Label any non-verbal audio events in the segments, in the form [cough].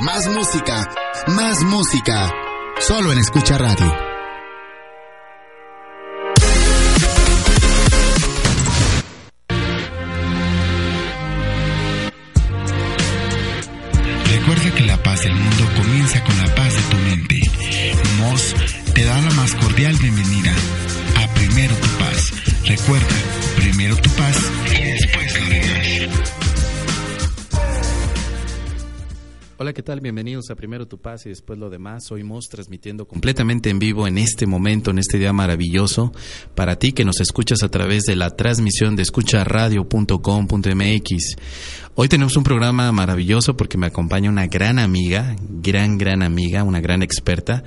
Más música, más música. Solo en Escucha Radio. Tal? Bienvenidos a Primero Tu Paz y después lo demás. Hoy Mos transmitiendo completamente en vivo en este momento, en este día maravilloso, para ti que nos escuchas a través de la transmisión de escucharadio.com.mx. Hoy tenemos un programa maravilloso porque me acompaña una gran amiga, gran, gran amiga, una gran experta,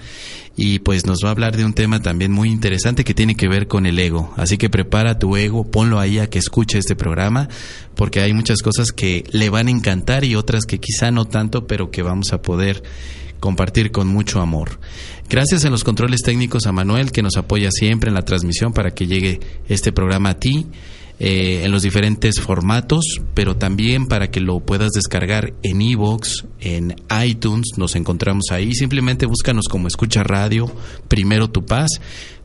y pues nos va a hablar de un tema también muy interesante que tiene que ver con el ego. Así que prepara tu ego, ponlo ahí a que escuche este programa, porque hay muchas cosas que le van a encantar y otras que quizá no tanto, pero que vamos a poder compartir con mucho amor. Gracias en los controles técnicos a Manuel que nos apoya siempre en la transmisión para que llegue este programa a ti. Eh, en los diferentes formatos, pero también para que lo puedas descargar en iVoox, en iTunes, nos encontramos ahí. Simplemente búscanos como Escucha Radio, Primero Tu Paz.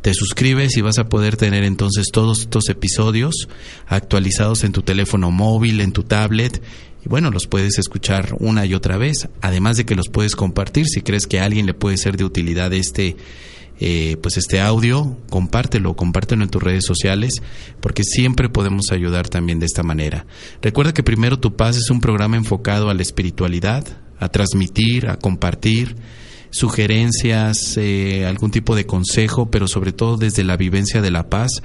Te suscribes y vas a poder tener entonces todos estos episodios actualizados en tu teléfono móvil, en tu tablet y bueno, los puedes escuchar una y otra vez, además de que los puedes compartir si crees que a alguien le puede ser de utilidad este eh, pues este audio, compártelo, compártelo en tus redes sociales, porque siempre podemos ayudar también de esta manera. Recuerda que Primero Tu Paz es un programa enfocado a la espiritualidad, a transmitir, a compartir sugerencias, eh, algún tipo de consejo, pero sobre todo desde la vivencia de la paz,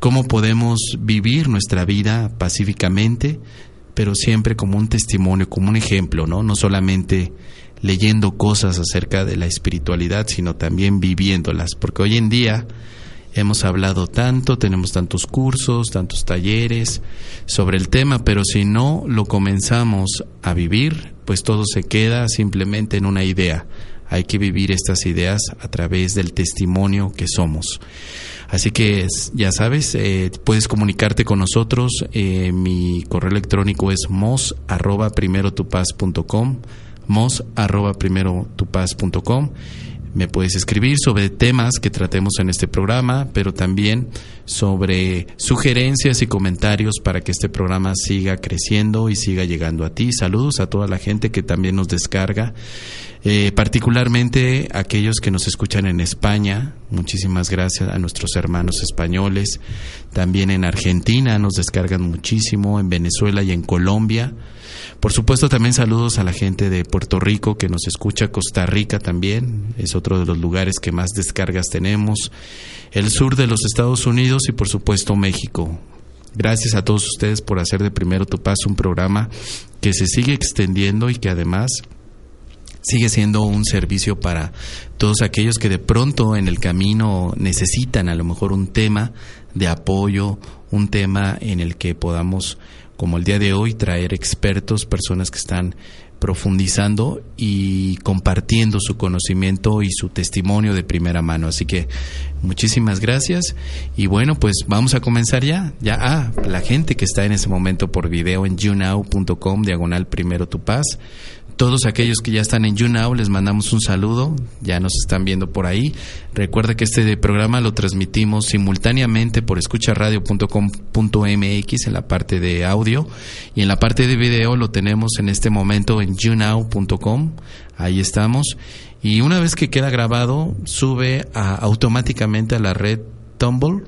cómo podemos vivir nuestra vida pacíficamente, pero siempre como un testimonio, como un ejemplo, ¿no? No solamente leyendo cosas acerca de la espiritualidad, sino también viviéndolas, porque hoy en día hemos hablado tanto, tenemos tantos cursos, tantos talleres sobre el tema, pero si no lo comenzamos a vivir, pues todo se queda simplemente en una idea. Hay que vivir estas ideas a través del testimonio que somos. Así que ya sabes, eh, puedes comunicarte con nosotros. Eh, mi correo electrónico es mos mos Me puedes escribir sobre temas que tratemos en este programa, pero también sobre sugerencias y comentarios para que este programa siga creciendo y siga llegando a ti. Saludos a toda la gente que también nos descarga, eh, particularmente aquellos que nos escuchan en España. Muchísimas gracias a nuestros hermanos españoles. También en Argentina nos descargan muchísimo, en Venezuela y en Colombia. Por supuesto, también saludos a la gente de Puerto Rico que nos escucha, Costa Rica también, es otro de los lugares que más descargas tenemos, el sur de los Estados Unidos y por supuesto México. Gracias a todos ustedes por hacer de Primero Tu Paz un programa que se sigue extendiendo y que además sigue siendo un servicio para todos aquellos que de pronto en el camino necesitan a lo mejor un tema de apoyo, un tema en el que podamos como el día de hoy, traer expertos, personas que están profundizando y compartiendo su conocimiento y su testimonio de primera mano. Así que muchísimas gracias y bueno, pues vamos a comenzar ya. Ya, ah, la gente que está en ese momento por video en younow.com, diagonal primero tu paz, todos aquellos que ya están en YouNow, les mandamos un saludo, ya nos están viendo por ahí. Recuerda que este programa lo transmitimos simultáneamente por escucharadio.com.mx en la parte de audio y en la parte de video lo tenemos en este momento en younow.com, ahí estamos. Y una vez que queda grabado, sube automáticamente a la red Tumble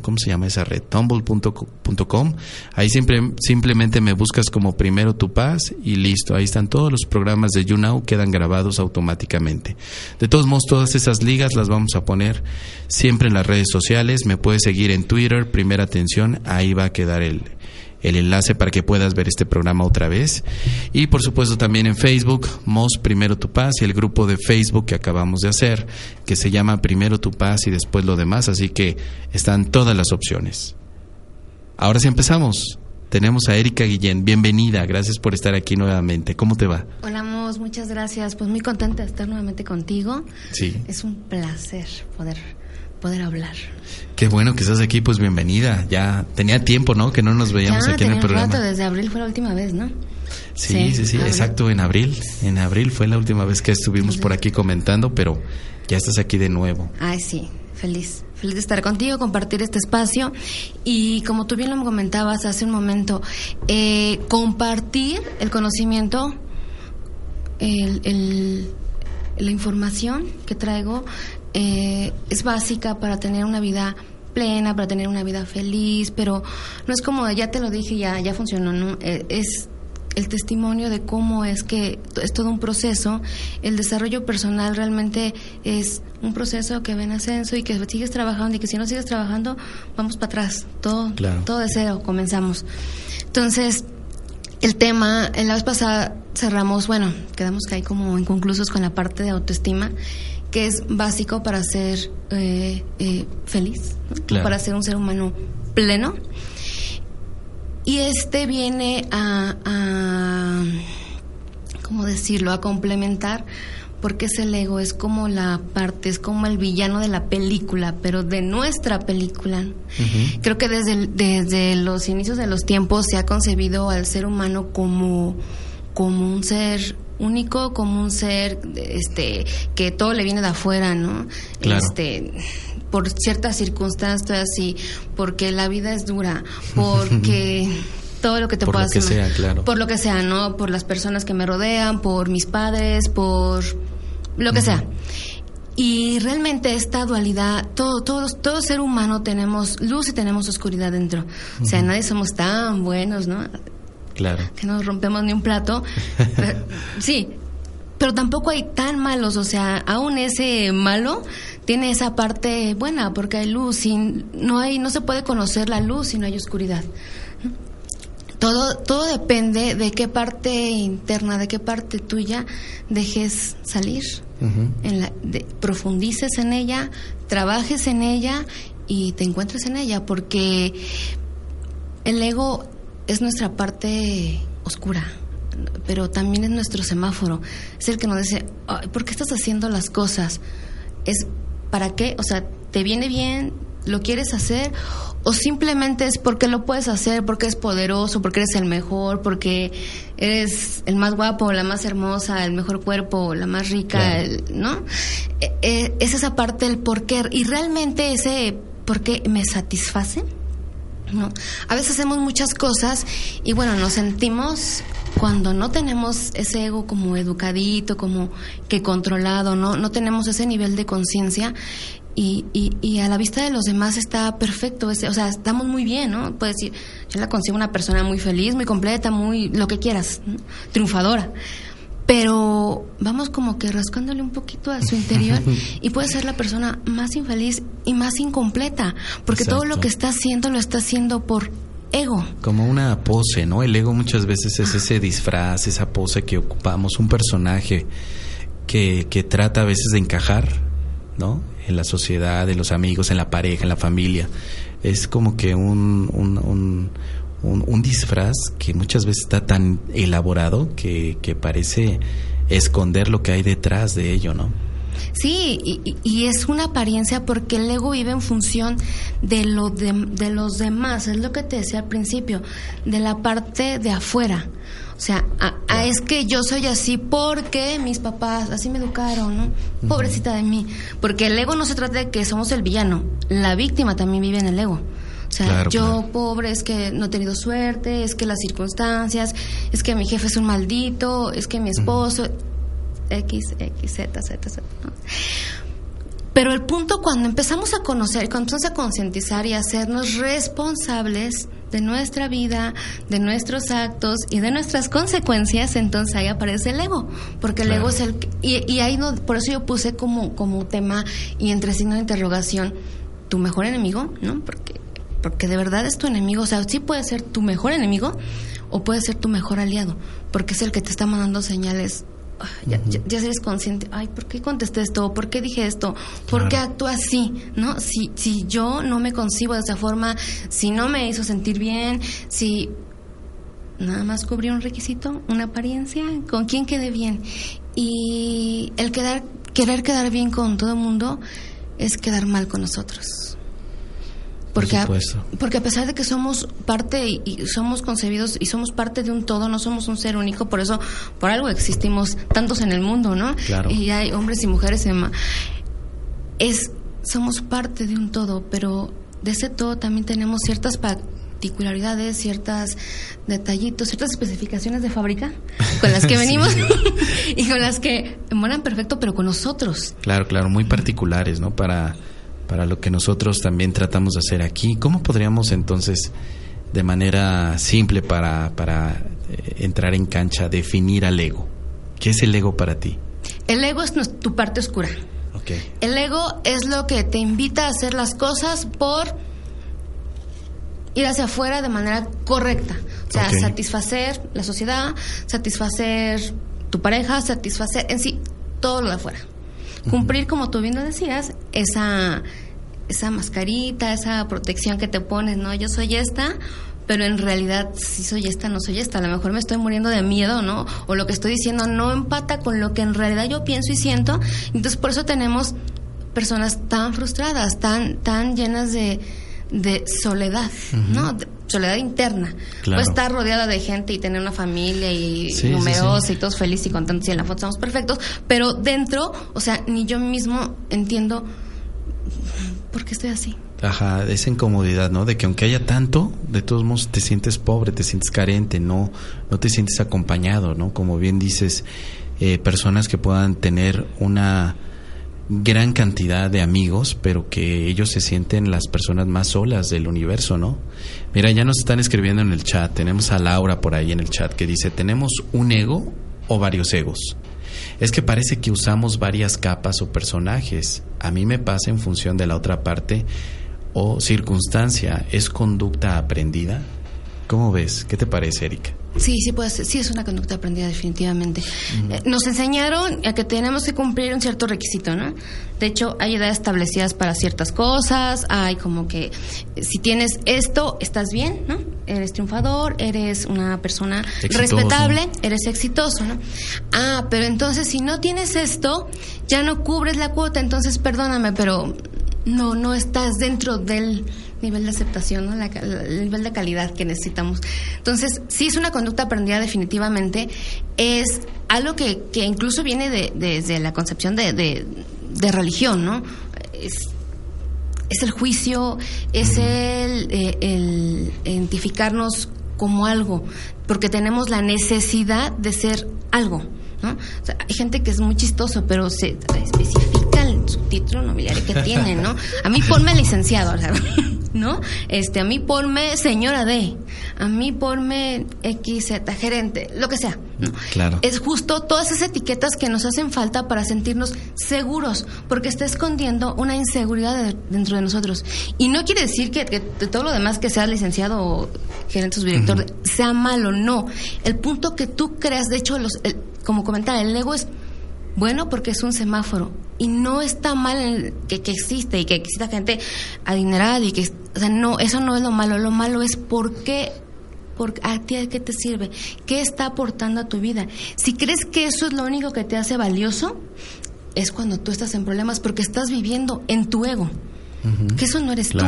¿cómo se llama esa red? Tumble.com. Ahí simplemente me buscas como primero tu paz y listo. Ahí están todos los programas de YouNow, quedan grabados automáticamente. De todos modos, todas esas ligas las vamos a poner siempre en las redes sociales. Me puedes seguir en Twitter, primera atención, ahí va a quedar el, el enlace para que puedas ver este programa otra vez. Y por supuesto también en Facebook, Mos Primero Tu Paz y el grupo de Facebook que acabamos de hacer, que se llama Primero Tu Paz y después lo demás, así que están todas las opciones. Ahora sí empezamos. Tenemos a Erika Guillén. Bienvenida, gracias por estar aquí nuevamente. ¿Cómo te va? Hola, Mos, muchas gracias. Pues muy contenta de estar nuevamente contigo. Sí. Es un placer poder poder hablar. Qué bueno que estás aquí, pues bienvenida. Ya tenía tiempo, ¿no? Que no nos veíamos aquí en el programa. Rato, desde abril fue la última vez, ¿no? Sí, sí, sí, exacto, en abril. En abril fue la última vez que estuvimos por aquí comentando, pero ya estás aquí de nuevo. Ay, sí, feliz. Feliz de estar contigo, compartir este espacio y como tú bien lo comentabas hace un momento, eh, compartir el conocimiento, el, la información que traigo eh, es básica para tener una vida plena, para tener una vida feliz, pero no es como ya te lo dije, ya, ya funcionó, ¿no? Eh, es el testimonio de cómo es que es todo un proceso. El desarrollo personal realmente es un proceso que va en ascenso y que sigues trabajando y que si no sigues trabajando, vamos para atrás. Todo, todo de cero, comenzamos. Entonces, el tema, en la vez pasada cerramos, bueno, quedamos que hay como inconclusos con la parte de autoestima que es básico para ser eh, eh, feliz, para ser un ser humano pleno. Y este viene a, a, ¿cómo decirlo?, a complementar, porque es el ego, es como la parte, es como el villano de la película, pero de nuestra película. Creo que desde, desde los inicios de los tiempos se ha concebido al ser humano como, como un ser único como un ser este que todo le viene de afuera, ¿no? Este por ciertas circunstancias y porque la vida es dura, porque [laughs] todo lo que te por pueda lo que sea, claro. por lo que sea, ¿no? Por las personas que me rodean, por mis padres, por lo que sea. Y realmente esta dualidad, todo, todos, todo ser humano tenemos luz y tenemos oscuridad dentro. O sea, nadie somos tan buenos, ¿no? Claro. Que no rompemos ni un plato. [laughs] sí, pero tampoco hay tan malos, o sea, aún ese malo tiene esa parte buena porque hay luz y no hay no se puede conocer la luz si no hay oscuridad. Todo todo depende de qué parte interna, de qué parte tuya dejes salir. en la, profundices en ella, trabajes en ella y te encuentres en ella porque el ego es nuestra parte oscura, pero también es nuestro semáforo. Es el que nos dice, ¿por qué estás haciendo las cosas? Es para qué, o sea, ¿te viene bien? ¿Lo quieres hacer? ¿O simplemente es porque lo puedes hacer, porque es poderoso, porque eres el mejor, porque eres el más guapo, la más hermosa, el mejor cuerpo, la más rica, ¿no? E, e, es esa parte del por qué. Y realmente ese por qué me satisface ¿no? A veces hacemos muchas cosas y bueno, nos sentimos cuando no tenemos ese ego como educadito, como que controlado, no, no tenemos ese nivel de conciencia y, y, a la vista de los demás está perfecto, o sea, estamos muy bien, ¿no? Puedes decir, yo la consigo una persona muy feliz, muy completa, muy lo que quieras, triunfadora pero vamos como que rascándole un poquito a su interior [laughs] y puede ser la persona más infeliz y más incompleta, porque todo lo que está haciendo lo está haciendo por ego. Como una pose, ¿no? El ego muchas veces es ese disfraz, esa pose que ocupamos, un personaje que, que trata a veces de encajar, ¿no? En la sociedad, en los amigos, en la pareja, en la familia. Es como que un, un un, disfraz que muchas veces está tan elaborado que, que, parece esconder lo que hay detrás de ello, ¿no? Sí, y, es una apariencia porque el ego vive en función de, lo de, de, los demás, es lo que te decía al principio, de la parte de afuera. O sea, es que yo soy así porque mis papás así me educaron, ¿no? Pobrecita de mí. Porque el ego no se trata de que somos el villano, la víctima también vive en el ego. O sea, yo pobre es que no he tenido suerte, es que las circunstancias, es que mi jefe es un maldito, es que mi esposo, X, X, Z, Z, Z. Pero el punto cuando empezamos a conocer, cuando empezamos a concientizar y hacernos responsables de nuestra vida, de nuestros actos y de nuestras consecuencias, entonces ahí aparece el ego, porque el ego es el y, y, ahí no, por eso yo puse como como tema y entre signo de interrogación tu mejor enemigo, ¿no? Porque porque de verdad es tu enemigo. O sea, sí puede ser tu mejor enemigo o puede ser tu mejor aliado, porque es el que te está mandando señales. ya, ya, eres consciente, ay, ¿por qué contesté esto? ¿Por qué dije esto? ¿Por qué actúo así? ¿No? Si, si yo no me concibo de esa forma, si no me hizo sentir bien, si nada más cubrió un requisito, una apariencia, ¿con quién quedé bien? Y el quedar, querer quedar bien con todo el mundo es quedar mal con nosotros. Porque a, porque a pesar de que somos parte y, somos concebidos y somos parte de un todo, no somos un ser único, por eso, por algo existimos tantos en el mundo, ¿no? Claro. Y hay hombres y mujeres en es somos parte de un todo, pero de ese todo también tenemos ciertas particularidades, ciertas detallitos, ciertas especificaciones de fábrica con las que [laughs] venimos [laughs] y con las que moran perfecto, pero con nosotros. Claro, claro, muy particulares, ¿no? Para, para lo que nosotros también tratamos de hacer aquí. ¿Cómo podríamos entonces, de manera simple para, para eh, entrar en cancha, definir al ego? ¿Qué es el ego para ti? El ego es tu parte oscura. El ego es lo que te invita a hacer las cosas por ir hacia afuera de manera correcta. O sea, satisfacer la sociedad, satisfacer tu pareja, satisfacer en sí todo lo de afuera. Cumplir, como tú bien lo decías, esa, esa mascarita, esa protección que te pones, ¿no? Yo soy esta, pero en realidad si soy esta, no soy esta. A lo mejor me estoy muriendo de miedo, ¿no? O lo que estoy diciendo no empata con lo que en realidad yo pienso y siento. Entonces por eso tenemos personas tan frustradas, tan, tan llenas de, de soledad, ¿no? Soledad interna. Puede estar rodeada de gente y tener una familia y numerosa y todos felices y contentos y en la foto estamos perfectos, pero dentro, o sea, ni yo mismo entiendo por qué estoy así. Ajá, esa incomodidad, ¿no? De que aunque haya tanto, de todos modos te sientes pobre, te sientes carente, no, no te sientes acompañado, ¿no? Como bien dices, eh, personas que puedan tener una gran cantidad de amigos, pero que ellos se sienten las personas más solas del universo, ¿no? Mira, ya nos están escribiendo en el chat, tenemos a Laura por ahí en el chat que dice, ¿tenemos un ego o varios egos? Es que parece que usamos varias capas o personajes. A mí me pasa en función de la otra parte o circunstancia es conducta aprendida? ¿Cómo ves? ¿Qué te parece, Erika? Sí, sí puede ser. Sí es una conducta aprendida definitivamente. Eh, nos enseñaron a que tenemos que cumplir un cierto requisito, ¿no? De hecho, hay edades establecidas para ciertas cosas. Hay como que si tienes esto, estás bien, ¿no? Eres triunfador, eres una persona respetable, eres exitoso, ¿no? Ah, pero entonces si no tienes esto, ya no cubres la cuota. Entonces, perdóname, pero no, no estás dentro del nivel de aceptación, ¿no? el nivel de calidad que necesitamos. Entonces, sí es una conducta aprendida definitivamente, es algo que, que incluso viene de, desde la concepción de, de, religión, ¿no? Es, es, el juicio, es el, eh, el identificarnos como algo, porque tenemos la necesidad de ser algo. ¿no? hay gente que es muy chistoso, pero se especifica en su título nobiliario que tiene, ¿no? A mí [laughs] ponme licenciado, ¿no? Este, a mí ponme señora D, a mí ponme XZ, gerente, lo que sea. Claro. Es justo todas esas etiquetas que nos hacen falta para sentirnos seguros, porque está escondiendo una inseguridad dentro de nosotros. Y no quiere decir que, de todo lo demás que seas licenciado o gerente o director sea malo, no. El punto que tú creas, de hecho, los, como comentaba, el ego es bueno porque es un semáforo y no está mal que, que, existe y que exista gente adinerada y que o sea no eso no es lo malo lo malo es por qué por, a ti a qué te sirve qué está aportando a tu vida si crees que eso es lo único que te hace valioso es cuando tú estás en problemas porque estás viviendo en tu ego que eso no eres tú.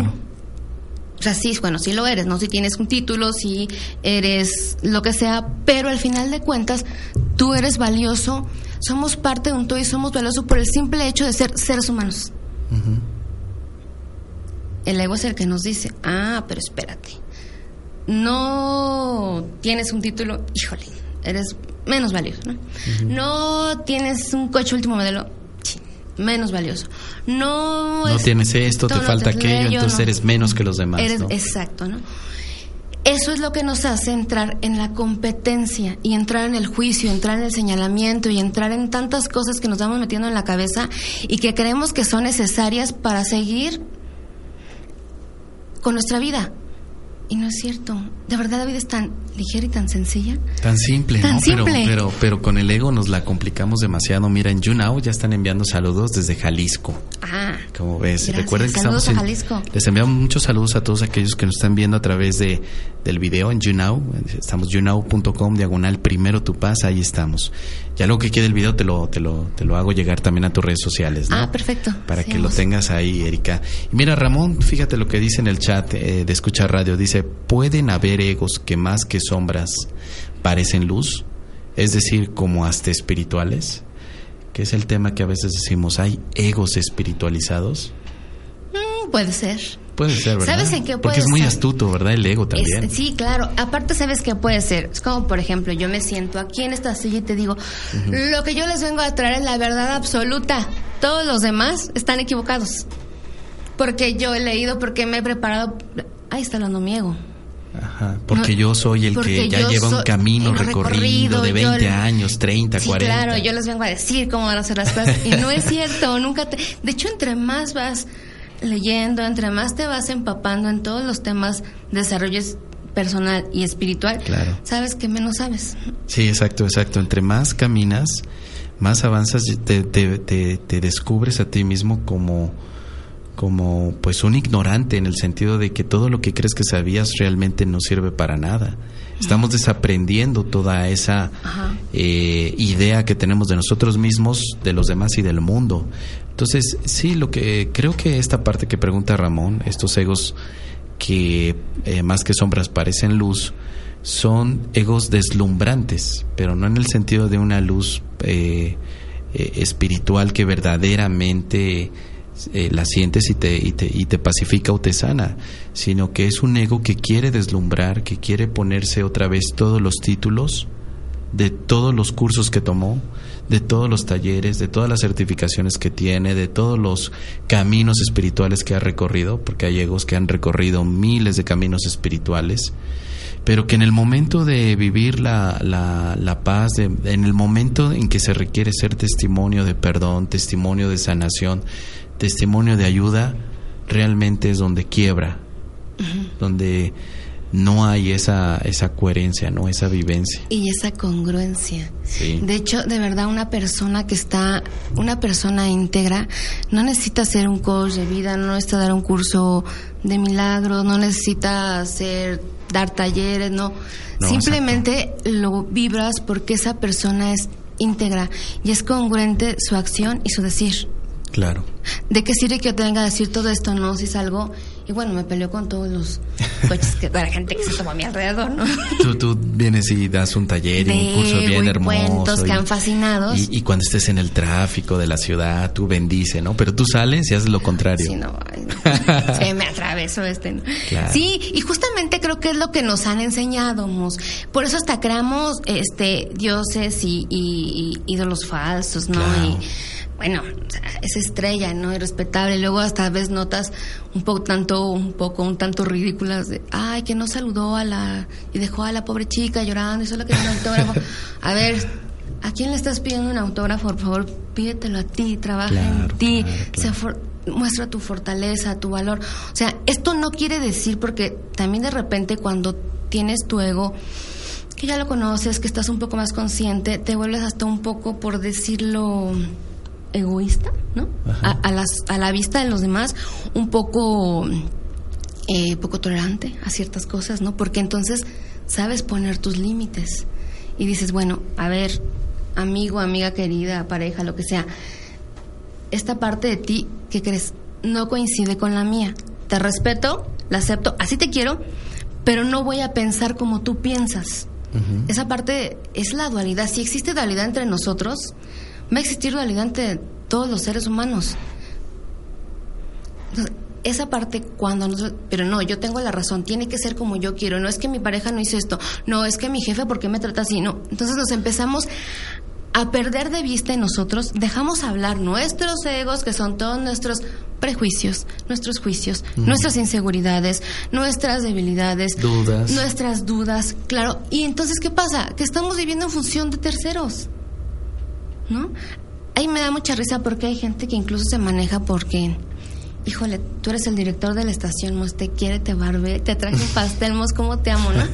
O sea, sí, bueno, sí lo eres, ¿no? Si tienes un título, si eres lo que sea, pero al final de cuentas, tú eres valioso, somos parte de un todo y somos valiosos por el simple hecho de ser seres humanos. El ego es el que nos dice, ah, pero espérate, no tienes un título, híjole, eres menos valioso, ¿no? No tienes un coche último modelo, menos valioso. No, no tienes esto, te falta aquello, entonces eres menos que los demás. Exacto, ¿no? Eso es lo que nos hace entrar en la competencia y entrar en el juicio, entrar en el señalamiento y entrar en tantas cosas que nos vamos metiendo en la cabeza y que creemos que son necesarias para seguir con nuestra vida. Y no es cierto de verdad la vida es tan ligera y tan sencilla. Tan simple, Tan ¿no? simple. Pero, pero, pero con el ego nos la complicamos demasiado. Mira, en YouNow ya están enviando saludos desde Jalisco. Ah, Como ves, Gracias. recuerden que Saludos estamos a en- Jalisco. Les enviamos muchos saludos a todos aquellos que nos están viendo a través de del video en YouNow. Estamos younow.com diagonal primero tu paz, ahí estamos. Ya luego que quede el video te lo te lo te lo hago llegar también a tus redes sociales, ¿no? Ah, perfecto. Para que lo tengas ahí, Erika. Y mira, Ramón, fíjate lo que dice en el chat eh, de Escucha Radio. Dice, ¿pueden haber egos que más que sombras parecen luz? Es decir, como hasta espirituales. Que es el tema que a veces decimos, ¿hay egos espiritualizados? Puede ser. Puede ser, ¿verdad? ¿Sabes en qué Porque puede es muy ser? astuto, ¿verdad? El ego también. Es- sí, claro. Aparte, ¿sabes qué puede ser? Es como, por ejemplo, yo me siento aquí en esta silla y te digo, lo que yo les vengo a traer es la verdad absoluta. Todos los demás están equivocados. Porque yo he leído, porque me he preparado. Ahí está hablando mi ego. Ajá, porque No, yo soy el que porque ya yo lleva un camino el recorrido, de yo 20 le- años, 30, sí, 40. claro, yo les vengo a decir cómo van a hacer las cosas. Y no es cierto, nunca te... De hecho, entre más vas leyendo, entre más te vas empapando en todos los temas de desarrollo es- personal y espiritual, Claro. sabes que menos sabes. Sí, exacto, exacto. Entre más caminas, más avanzas, te, te, te, te descubres a ti mismo como, como pues un ignorante en el sentido de que todo lo que crees que sabías realmente no sirve para nada. Estamos desaprendiendo toda esa eh, idea que tenemos de nosotros mismos, de los demás y del mundo. Entonces, sí, lo que creo que esta parte que pregunta Ramón, estos egos que eh, más que sombras parecen luz, son egos deslumbrantes, pero no en el sentido de una luz eh, eh, espiritual que verdaderamente la sientes y te, y, te, y te pacifica o te sana, sino que es un ego que quiere deslumbrar, que quiere ponerse otra vez todos los títulos de todos los cursos que tomó, de todos los talleres, de todas las certificaciones que tiene, de todos los caminos espirituales que ha recorrido, porque hay egos que han recorrido miles de caminos espirituales, pero que en el momento de vivir la, la, la paz, de- en el momento en que se requiere ser testimonio de perdón, testimonio de sanación, testimonio de ayuda, realmente es donde quiebra, donde no hay esa, esa coherencia, no esa vivencia. Y esa congruencia. Sí. De hecho, de verdad, una persona que está, una persona íntegra, no necesita ser un coach de vida, no necesita dar un curso de milagros, no necesita hacer, dar talleres, no. No, Simplemente lo vibras porque esa persona es íntegra y es congruente su acción y su decir. Claro. ¿De qué sirve que yo te venga a decir todo esto? No, si salgo y bueno, me peleó con todos los coches, que, la gente que se toma a mi alrededor, ¿no? Tú, tú vienes y das un taller y un curso bien hermoso. cuentos que han fascinados. Y, y cuando estés en el tráfico de la ciudad, tú bendice, ¿no? Pero tú sales y haces lo contrario. Sí, no. [laughs] Se me atravesó este. ¿no? Claro. Sí, y justamente creo que es lo que nos han enseñado, Mus. Por eso hasta creamos este dioses y, y- y ídolos falsos, ¿no? Claro. Y bueno, es estrella, ¿no? Y respetable. Luego hasta ves notas un poco tanto, un poco, un tanto ridículas de, ay, que no saludó a la, y dejó a la pobre chica llorando y solo quería un autógrafo. A ver, ¿a quién le estás pidiendo un autógrafo? Por favor, pídetelo a ti, trabaja Claro, en ti, claro. for- muestra tu fortaleza, tu valor. O sea, esto no quiere decir porque también de repente cuando tienes tu ego, que ya lo conoces, que estás un poco más consciente, te vuelves hasta un poco, por decirlo, egoísta, ¿no? A, las, a la vista de los demás, un poco, eh, poco tolerante a ciertas cosas, ¿no? Porque entonces sabes poner tus límites y dices, bueno, a ver, amigo, amiga querida, pareja, lo que sea, esta parte de ti que crees no coincide con la mía. Te respeto, la acepto, así te quiero, pero no voy a pensar como tú piensas. Esa parte es la dualidad. Si existe dualidad entre nosotros, va a existir dualidad entre todos los seres humanos. Entonces, esa parte cuando nosotros, pero no, yo tengo la razón, tiene que ser como yo quiero, no es que mi pareja no hizo esto, no es que mi jefe por qué me trata así, no. Entonces nos empezamos a perder de vista en nosotros, dejamos hablar nuestros egos, que son todos nuestros prejuicios, nuestros juicios, nuestras inseguridades, nuestras debilidades, Dudas. nuestras dudas, claro. Y entonces, ¿qué pasa? Que estamos viviendo en función de terceros, ¿no? Ahí me da mucha risa porque hay gente que incluso se maneja porque híjole, tú eres el director de la estación, Mos, te quiere, te barbe, te traje un [laughs] pastel, Mos, cómo te amo, ¿no?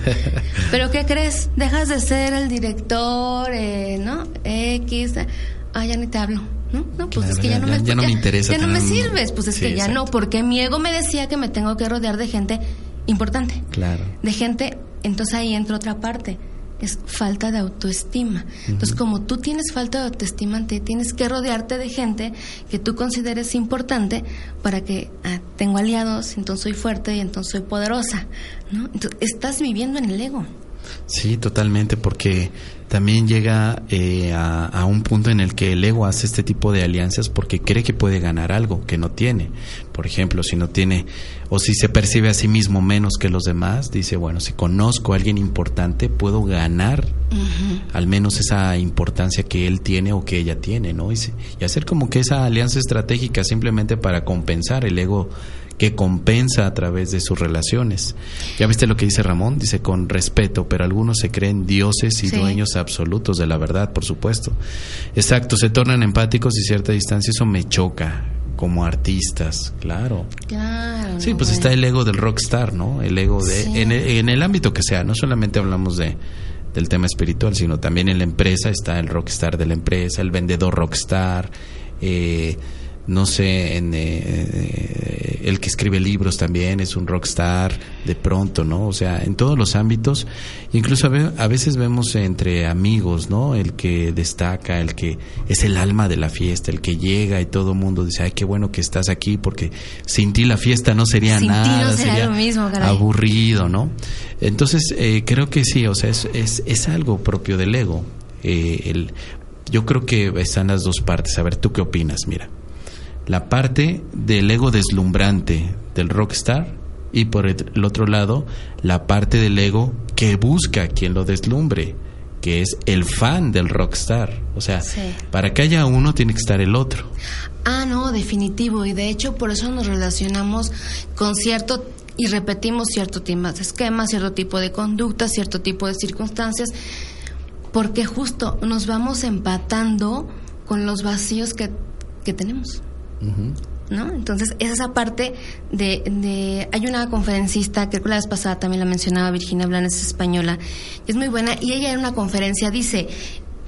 Pero ¿qué crees? Dejas de ser el director, eh, ¿no? X, ah, ya ni te hablo. No, no, pues es que ya, no me, ya no me interesa. Ya no me sirves, pues es que ya no, porque mi ego me decía que me tengo que rodear de gente importante. Claro. De gente, entonces ahí entra otra parte es falta de autoestima. Entonces, como tú tienes falta de autoestima, te tienes que rodearte de gente que tú consideres importante para que ah, tengo aliados, entonces soy fuerte y entonces soy poderosa, ¿no? Entonces, estás viviendo en el ego. Sí, totalmente, porque también llega eh, a, un punto en el que el ego hace este tipo de alianzas porque cree que puede ganar algo que no tiene. Por ejemplo, si no tiene o si se percibe a sí mismo menos que los demás, dice, bueno, si conozco a alguien importante, puedo ganar al menos esa importancia que él tiene o que ella tiene, ¿no? Y, y hacer como que esa alianza estratégica simplemente para compensar el ego que compensa a través de sus relaciones. Ya viste lo que dice Ramón, dice con respeto, pero algunos se creen dioses y dueños absolutos de la verdad, por supuesto. Exacto, se tornan empáticos y cierta distancia, eso me choca como artistas, claro. Claro. Sí, pues está el ego del rockstar, ¿no? El ego de en, el, en el ámbito que sea, no solamente hablamos de del tema espiritual, sino también en la empresa está el rockstar de la empresa, el vendedor rockstar, eh, no sé, en, eh, eh, el que escribe libros también es un rockstar de pronto, ¿no? O sea, en todos los ámbitos, incluso a, veces vemos entre amigos, ¿no? El que destaca, el que es el alma de la fiesta, el que llega y todo el mundo dice, ay, qué bueno que estás aquí porque sin ti la fiesta no sería nada, sería lo mismo, aburrido, ¿no? Entonces, eh, creo que sí, o sea, es, es, es algo propio del ego. el, yo creo que están las dos partes. A ver, ¿tú qué opinas? Mira la parte del ego deslumbrante del rockstar y por el otro lado la parte del ego que busca quien lo deslumbre, que es el fan del rockstar. O sea, para que haya uno tiene que estar el otro. Ah, no, definitivo. Y de hecho por eso nos relacionamos con cierto y repetimos cierto tipo de esquemas, cierto tipo de conducta, cierto tipo de circunstancias, porque justo nos vamos empatando con los vacíos que, que tenemos. ¿No? Entonces, es esa parte de, Hay una conferencista, que la vez pasada también la mencionaba Virginia Blanes, española, es muy buena, y ella en una conferencia dice,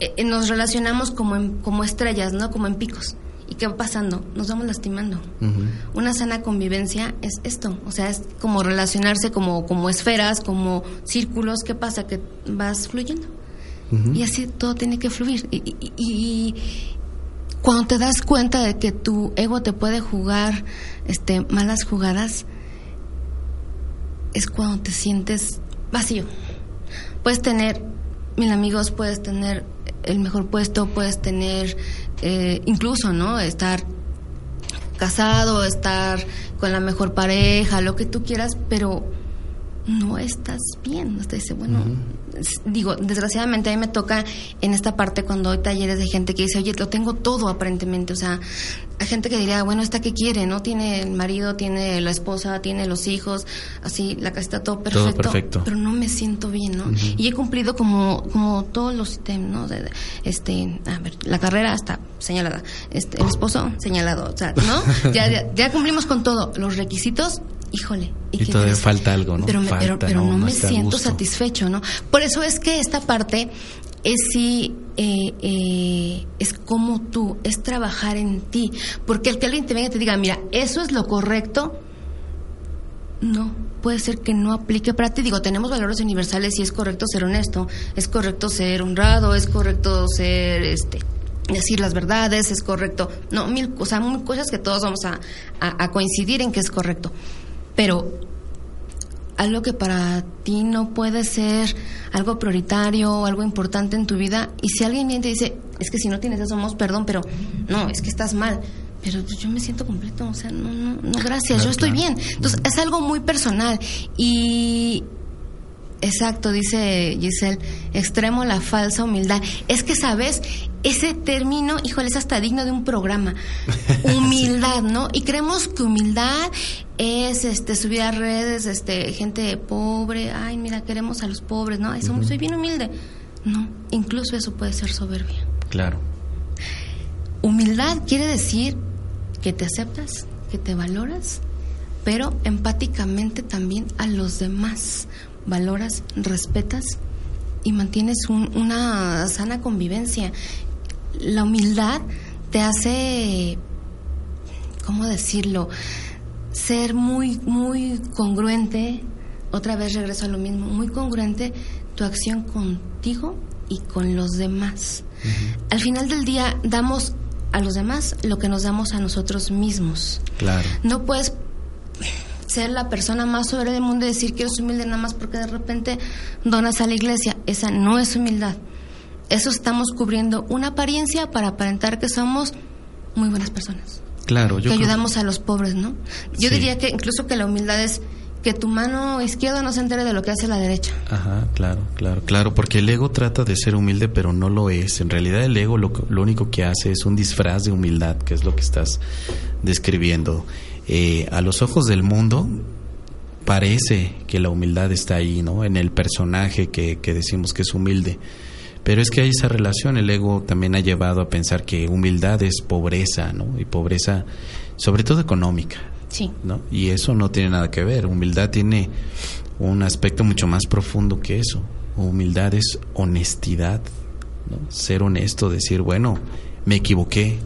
eh, eh, nos relacionamos como, como estrellas, ¿no? Como en picos. ¿Y qué va pasando? Nos vamos lastimando. Una sana convivencia es esto, o sea, es como relacionarse como, como esferas, como círculos. ¿Qué pasa? Que vas fluyendo. Y así todo tiene que fluir. y, cuando te das cuenta de que tu ego te puede jugar este, malas jugadas, es cuando te sientes vacío. Puedes tener mil amigos, puedes tener el mejor puesto, puedes tener eh, incluso, ¿no? Estar casado, estar con la mejor pareja, lo que tú quieras, pero no estás bien. Dice, bueno, digo, desgraciadamente a mí me toca en esta parte cuando hay talleres de gente que dice, oye, lo tengo todo aparentemente. O sea, hay gente que diría, bueno, ¿esta qué quiere? ¿No? Tiene el marido, tiene la esposa, tiene los hijos, así, la casita, todo perfecto. Todo perfecto. Pero no me siento bien, ¿no? Y he cumplido como, como todos los sistemas, ¿no? De, este, a ver, la carrera está señalada, este, el esposo señalado, o sea, ¿no? [laughs] ya, ya, ya cumplimos con todo. Los requisitos híjole. Y, todavía falta algo, ¿no? Pero, pero, no, me siento satisfecho, ¿no? Por eso es que esta parte es sí, eh, eh, es como tú, es trabajar en ti. Porque el que alguien te venga y te diga, mira, eso es lo correcto, no, puede ser que no aplique para ti. Digo, tenemos valores universales y es correcto ser honesto, es correcto ser honrado, es correcto ser, este, decir las verdades, es correcto. No, mil, o sea, mil cosas que todos vamos a, a coincidir en que es correcto pero algo que para ti no puede ser algo prioritario o algo importante en tu vida, y si alguien viene y te dice, es que si no tienes eso, somos perdón, pero no, es que estás mal. Pero yo me siento completo, o sea, no, no, no gracias, yo estoy bien. Entonces, es algo muy personal. Y Exacto, dice Giselle, extremo la falsa humildad. Es que, ¿sabes? Ese término, híjole, es hasta digno de un programa. [laughs] Humildad, ¿no? Y creemos que humildad es este subir a redes, este gente pobre, ay, mira, queremos a los pobres, ¿no? soy bien humilde. No, incluso eso puede ser soberbia. Claro. Humildad quiere decir que te aceptas, que te valoras, pero empáticamente también a los demás. Valoras, respetas y mantienes una sana convivencia. La humildad te hace, ¿cómo decirlo? Ser muy, muy congruente. Otra vez regreso a lo mismo, muy congruente tu acción contigo y con los demás. Al final del día damos a los demás lo que nos damos a nosotros mismos. Claro. No puedes ser la persona más sobre del mundo y decir que eres humilde nada más porque de repente donas a la iglesia. Esa no es humildad. Eso estamos cubriendo una apariencia para aparentar que somos muy buenas personas. Claro, yo que ayudamos a los pobres, ¿no? Yo diría que incluso que la humildad es que tu mano izquierda no se entere de lo que hace la derecha. Ajá, claro, claro, claro, porque el ego trata de ser humilde, pero no lo es. En realidad el ego lo, lo único que hace es un disfraz de humildad, que es lo que estás describiendo. Eh, a los ojos del mundo parece que la humildad está ahí, ¿no? En el personaje que, que decimos que es humilde. Pero es que hay esa relación, el ego también ha llevado a pensar que humildad es pobreza, ¿no? Y pobreza, sobre todo económica. Sí. ¿no? Y eso no tiene nada que ver. Humildad tiene un aspecto mucho más profundo que eso. Humildad es honestidad, ¿no? Ser honesto, decir, bueno, me equivoqué,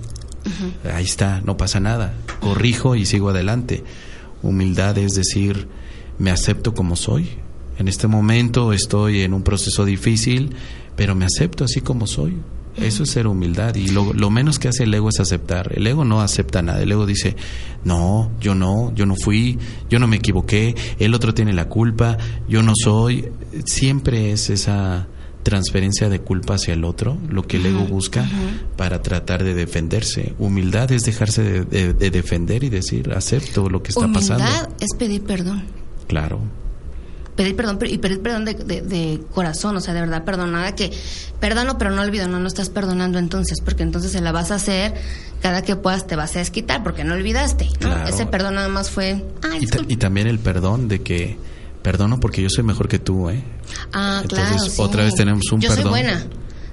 ahí está, no pasa nada, corrijo y sigo adelante. Humildad es decir, me acepto como soy. En este momento estoy en un proceso difícil, pero me acepto así como soy. Eso es ser humildad y lo, lo, menos que hace el ego es aceptar. El ego no acepta nada. El ego dice, no, yo no, yo no fui, yo no me equivoqué, el otro tiene la culpa, yo no soy. Siempre es esa transferencia de culpa hacia el otro lo que el ego busca para tratar de defenderse. Humildad es dejarse de, defender y decir, acepto lo que está pasando. Humildad es pedir perdón. Claro pedir perdón y pedir perdón de, de, corazón, o sea, de verdad, perdonada que perdono pero no olvido, no, no estás perdonando entonces, porque entonces se la vas a hacer cada que puedas te vas a desquitar porque no olvidaste, Ese perdón nada más fue... y, también el perdón de que perdono porque yo soy mejor que tú, ¿eh? Ah, claro. otra vez tenemos un yo perdón. Soy buena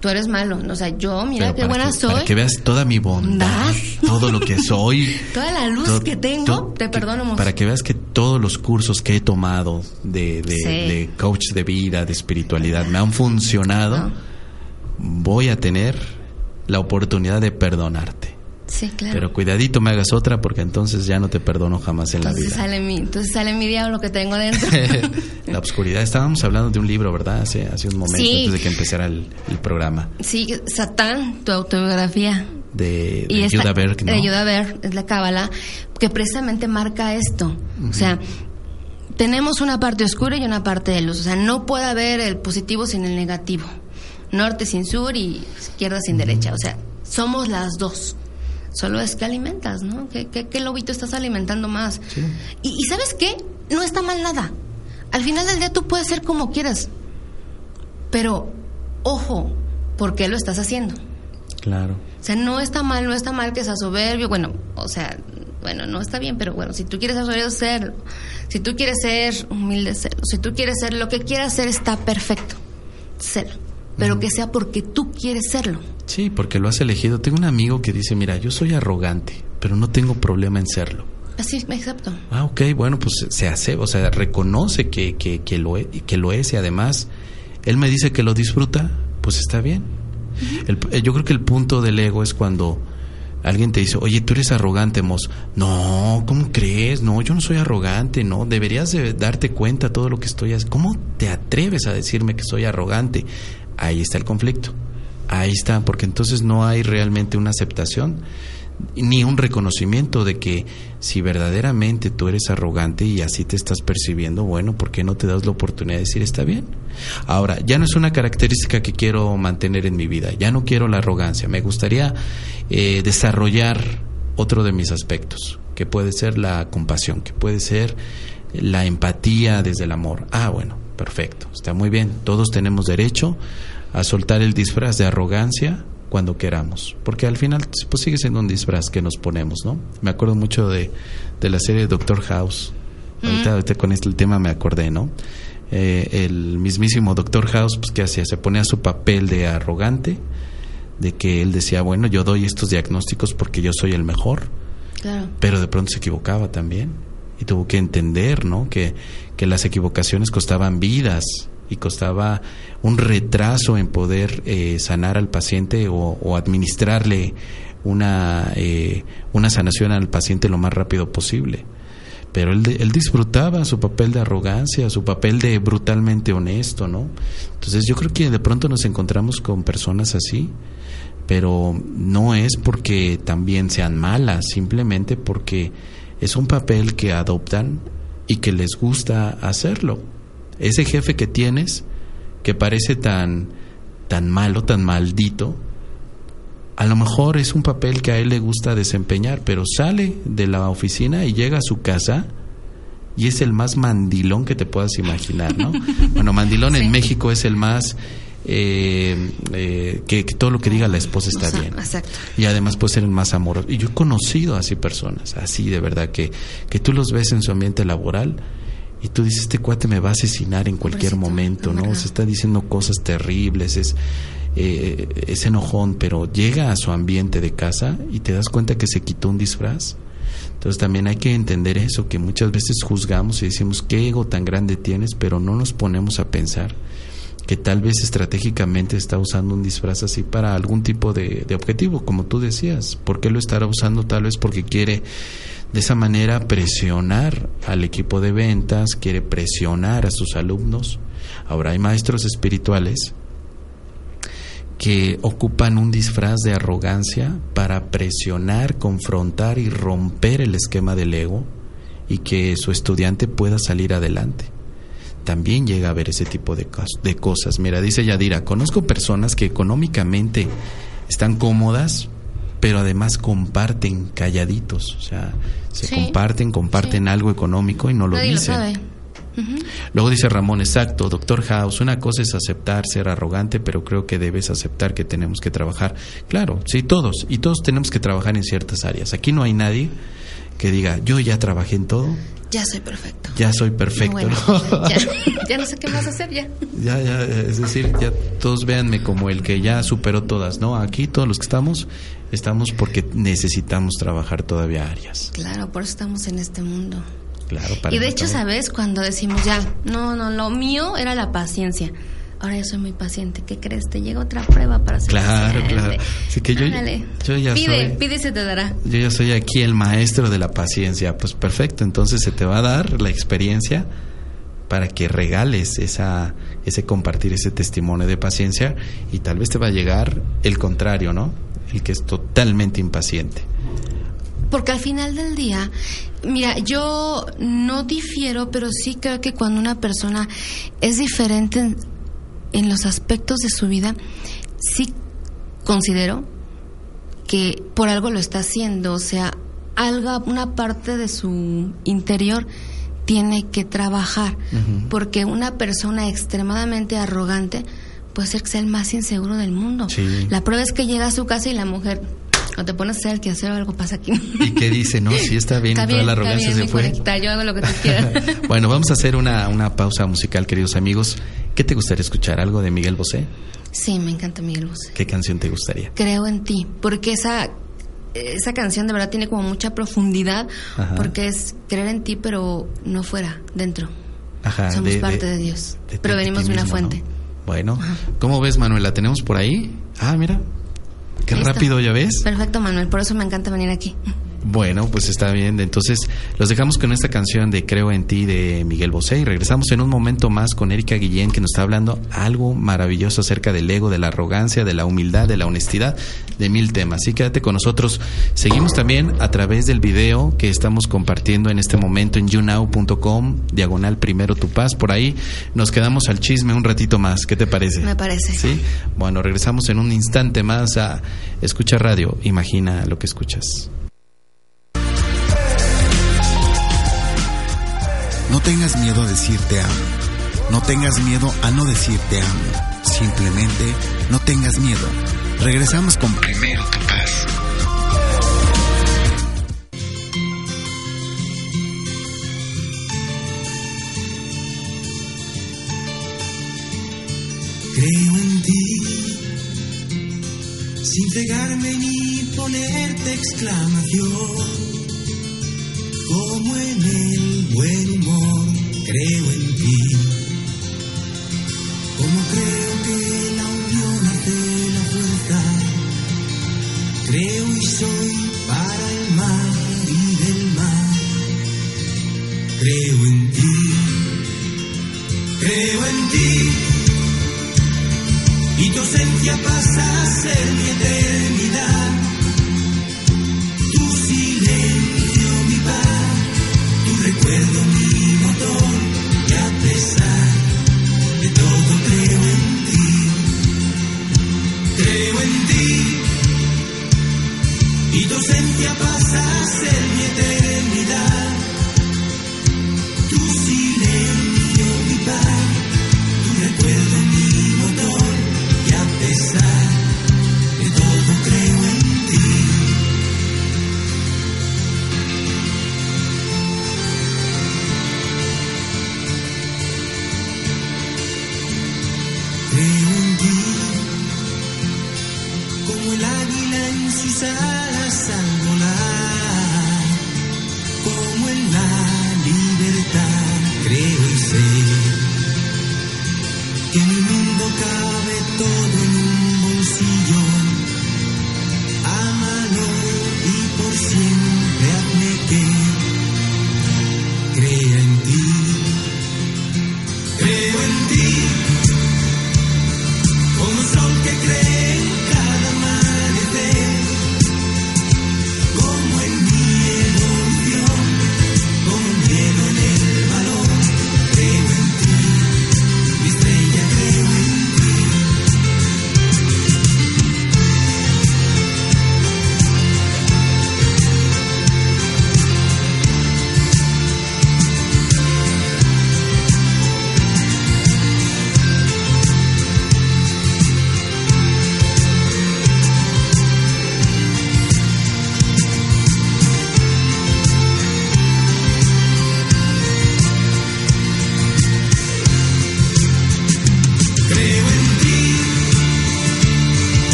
tú eres malo. O sea, yo, mira qué buena soy. Para que veas toda mi bondad, todo lo que soy. [laughs] toda la luz que tengo, te perdono. Para que veas que todos los cursos que he tomado de, de, coach de vida, de espiritualidad, me han funcionado, voy a tener la oportunidad de perdonarte. Sí, claro. Pero cuidadito me hagas otra porque entonces ya no te perdono jamás en la vida. Sale mi, entonces sale mi diablo que tengo dentro. [laughs] la oscuridad. Estábamos hablando de un libro, ¿verdad? Hace, hace un momento antes de que empezara el, programa. Sí, Satán, tu autobiografía. De, de Ayuda a ver. ¿no? De es la cábala, que precisamente marca esto. O sea, tenemos una parte oscura y una parte de luz. O sea, no puede haber el positivo sin el negativo. Norte sin sur y izquierda sin derecha. O sea, somos las dos. Solo es que alimentas, ¿no? ¿Qué, qué, lobito estás alimentando más? Y, ¿sabes qué? No está mal nada. Al final del día tú puedes ser como quieras. Pero, ojo, ¿por qué lo estás haciendo? Claro. O sea, no está mal, no está mal que seas soberbio. Bueno, o sea, bueno, no está bien, pero bueno, si tú quieres ser soberbio, serlo. Si tú quieres ser humilde, serlo. Si tú quieres ser lo que quieras ser, está perfecto. Serlo. Pero que sea porque tú quieres serlo. Sí, porque lo has elegido. Tengo un amigo que dice, mira, yo soy arrogante, pero no tengo problema en serlo. Así, me acepto. Ah, ok, bueno, pues se hace, o sea, reconoce que, que, que, lo, que lo es y además él me dice que lo disfruta, pues está bien. Eh, yo creo que el punto del ego es cuando alguien te dice, oye, tú eres arrogante, Mos. No, ¿cómo crees? No, yo no soy arrogante, no. Deberías de darte cuenta todo lo que estoy haciendo. ¿Cómo te atreves a decirme que soy arrogante? Ahí está el conflicto. Ahí está, porque entonces no hay realmente una aceptación ni un reconocimiento de que si verdaderamente tú eres arrogante y así te estás percibiendo, bueno, ¿por qué no te das la oportunidad de decir está bien? Ahora, ya no es una característica que quiero mantener en mi vida, ya no quiero la arrogancia, me gustaría eh, desarrollar otro de mis aspectos, que puede ser la compasión, que puede ser la empatía desde el amor. Ah, bueno, perfecto, está muy bien, todos tenemos derecho a soltar el disfraz de arrogancia cuando queramos, porque al final pues sigue siendo un disfraz que nos ponemos, ¿no? Me acuerdo mucho de, de la serie Doctor House. Ahorita, con este tema me acordé, ¿no? Eh, el mismísimo Doctor House, pues, ¿qué hacía? Se ponía su papel de arrogante, de que él decía, bueno, yo doy estos diagnósticos porque yo soy el mejor, Claro. Pero de pronto se equivocaba también. Y tuvo que entender, ¿no? Que, que las equivocaciones costaban vidas y costaba un retraso en poder eh, sanar al paciente o, administrarle una, eh, una sanación al paciente lo más rápido posible. Pero él, él disfrutaba su papel de arrogancia, su papel de brutalmente honesto, ¿no? Entonces yo creo que de pronto nos encontramos con personas así, pero no es porque también sean malas, simplemente porque es un papel que adoptan y que les gusta hacerlo. Ese jefe que tienes, que parece tan, tan malo, tan maldito, a lo mejor es un papel que a él le gusta desempeñar, pero sale de la oficina y llega a su casa y es el más mandilón que te puedas imaginar, ¿no? [laughs] Bueno, mandilón en México es el más eh, eh, que, todo lo que diga la esposa está bien. Exacto. Y además puede ser el más amoroso. Y yo he conocido así personas, así de verdad, que, que tú los ves en su ambiente laboral y tú dices, este cuate me va a asesinar en cualquier momento, ¿no? Se está diciendo cosas terribles, es, eh, es enojón, pero llega a su ambiente de casa y te das cuenta que se quitó un disfraz. Entonces también hay que entender eso, que muchas veces juzgamos y decimos, qué ego tan grande tienes, pero no nos ponemos a pensar que tal vez estratégicamente está usando un disfraz así para algún tipo de, de objetivo, como tú decías. ¿Por qué lo estará usando? Tal vez porque quiere de esa manera presionar al equipo de ventas, quiere presionar a sus alumnos. Ahora hay maestros espirituales que ocupan un disfraz de arrogancia para presionar, confrontar y romper el esquema del ego y que su estudiante pueda salir adelante. También llega a haber ese tipo de, de cosas. Mira, dice Yadira, conozco personas que económicamente están cómodas, pero además comparten calladitos, o sea, se comparten, comparten algo económico y no lo dicen. Luego dice Ramón, exacto, doctor House, una cosa es aceptar ser arrogante, pero creo que debes aceptar que tenemos que trabajar. Claro, sí, todos, y todos tenemos que trabajar en ciertas áreas. Aquí no hay nadie que diga, yo ya trabajé en todo. Ya soy perfecto. Ya soy perfecto. [laughs] ya, no sé qué más hacer ya. Ya, ya, es decir, ya todos véanme como el que ya superó todas, ¿no? Aquí todos los que estamos Estamos porque necesitamos trabajar todavía áreas. Claro, por eso estamos en este mundo. Claro, para y de hecho, ¿sabes? Cuando decimos ya, no, no, lo mío era la paciencia. Ahora yo soy muy paciente. ¿Qué crees? Te llega otra prueba para ser Claro, claro. Así que yo, yo ya pide, soy, pide y se te dará. Yo ya soy aquí el maestro de la paciencia. Pues perfecto, entonces se te va a dar la experiencia para que regales esa, ese compartir ese testimonio de paciencia y tal vez te va a llegar el contrario, ¿no? El que es totalmente impaciente. Porque al final del día, mira, yo no difiero, pero sí creo que cuando una persona es diferente en, los aspectos de su vida, sí considero que por algo lo está haciendo, o sea, algo, una parte de su interior tiene que trabajar, porque una persona extremadamente arrogante, puede ser que sea el más inseguro del mundo. La prueba es que llega a su casa y la mujer no te pones a hacer el que hacer algo pasa aquí. ¿Y qué dice? No, si está bien, toda la arrogancia se fue. yo hago lo que tú [laughs] quieras. bueno, vamos a hacer una, una pausa musical, queridos amigos. ¿Qué te gustaría escuchar? ¿Algo de Miguel Bosé? Sí, me encanta Miguel Bosé. ¿Qué canción te gustaría? Creo en ti, porque esa esa canción de verdad tiene como mucha profundidad, porque es creer en ti, pero no fuera, dentro. Ajá, Somos parte de, Dios, pero venimos de una fuente. Bueno, ¿cómo ves, Manuel? ¿La tenemos por ahí? Ah, mira. Qué rápido, ¿ya ves? Perfecto, Manuel. Por eso me encanta venir aquí. Bueno, pues está bien. Entonces, los dejamos con esta canción de Creo en ti de Miguel Bosé y regresamos en un momento más con Erika Guillén que nos está hablando algo maravilloso acerca del ego, de la arrogancia, de la humildad, de la honestidad, de mil temas. Así quédate con nosotros. Seguimos también a través del video que estamos compartiendo en este momento en younow.com, diagonal primero tu paz. Por ahí nos quedamos al chisme un ratito más. ¿Qué te parece? Me parece. Sí. Bueno, regresamos en un instante más a Escucha Radio. Imagina lo que escuchas. No tengas miedo a decir te amo. No tengas miedo a no decir te amo. Simplemente no tengas miedo. Regresamos con Primero tu paz. Creo en ti, sin cegarme ni ponerte exclamación como en el buen humor, creo en ti. Como creo que la unión hace la fuerza, creo y soy para el mar y del mar. Creo en ti, creo en ti. Y tu ausencia pasa a ser mi eternidad.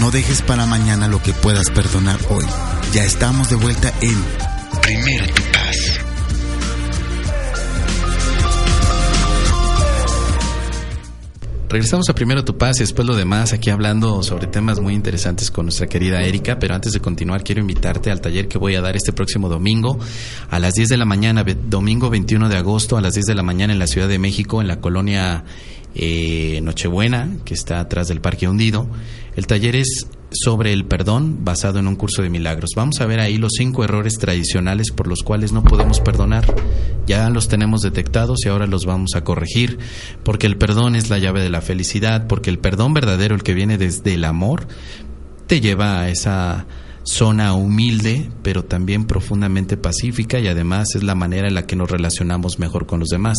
No dejes para mañana lo que puedas perdonar hoy. Ya estamos de vuelta en Primero tu paz. Regresamos a Primero Tu Paz y después lo demás, aquí hablando sobre temas muy interesantes con nuestra querida Erika, pero antes de continuar quiero invitarte al taller que voy a dar este próximo domingo a las 10 de la mañana, domingo 21 de agosto a las 10 de la mañana en la Ciudad de México, en la colonia eh, Nochebuena, que está atrás del Parque Hundido. El taller es sobre el perdón basado en un curso de milagros. Vamos a ver ahí los cinco errores tradicionales por los cuales no podemos perdonar. Ya los tenemos detectados y ahora los vamos a corregir, porque el perdón es la llave de la felicidad, porque el perdón verdadero, el que viene desde el amor, te lleva a esa zona humilde, pero también profundamente pacífica y además es la manera en la que nos relacionamos mejor con los demás.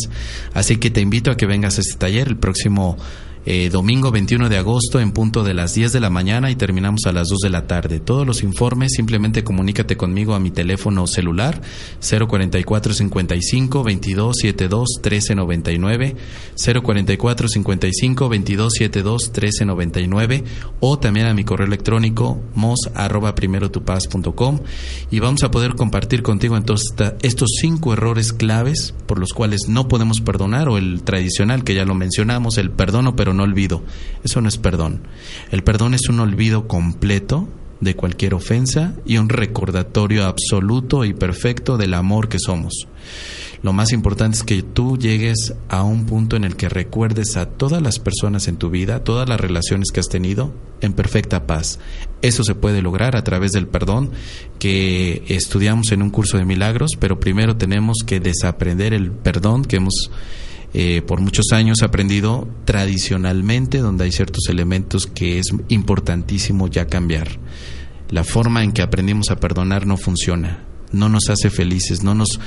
Así que te invito a que vengas a este taller el próximo eh, domingo 21 de agosto en punto de las 10 de la mañana y terminamos a las 2 de la tarde. Todos los informes simplemente comunícate conmigo a mi teléfono celular 044 55 22 72 13 99 044 55 22 72 13 99 o también a mi correo electrónico mos y vamos a poder compartir contigo entonces estos cinco errores claves por los cuales no podemos perdonar o el tradicional que ya lo mencionamos, el perdono pero no olvido. Eso no es perdón. El perdón es un olvido completo de cualquier ofensa y un recordatorio absoluto y perfecto del amor que somos. Lo más importante es que tú llegues a un punto en el que recuerdes a todas las personas en tu vida, todas las relaciones que has tenido, en perfecta paz. Eso se puede lograr a través del perdón que estudiamos en un curso de milagros, pero primero tenemos que desaprender el perdón que hemos eh, por muchos años aprendido tradicionalmente, donde hay ciertos elementos que es importantísimo ya cambiar. La forma en que aprendimos a perdonar no funciona no nos hace felices, no nos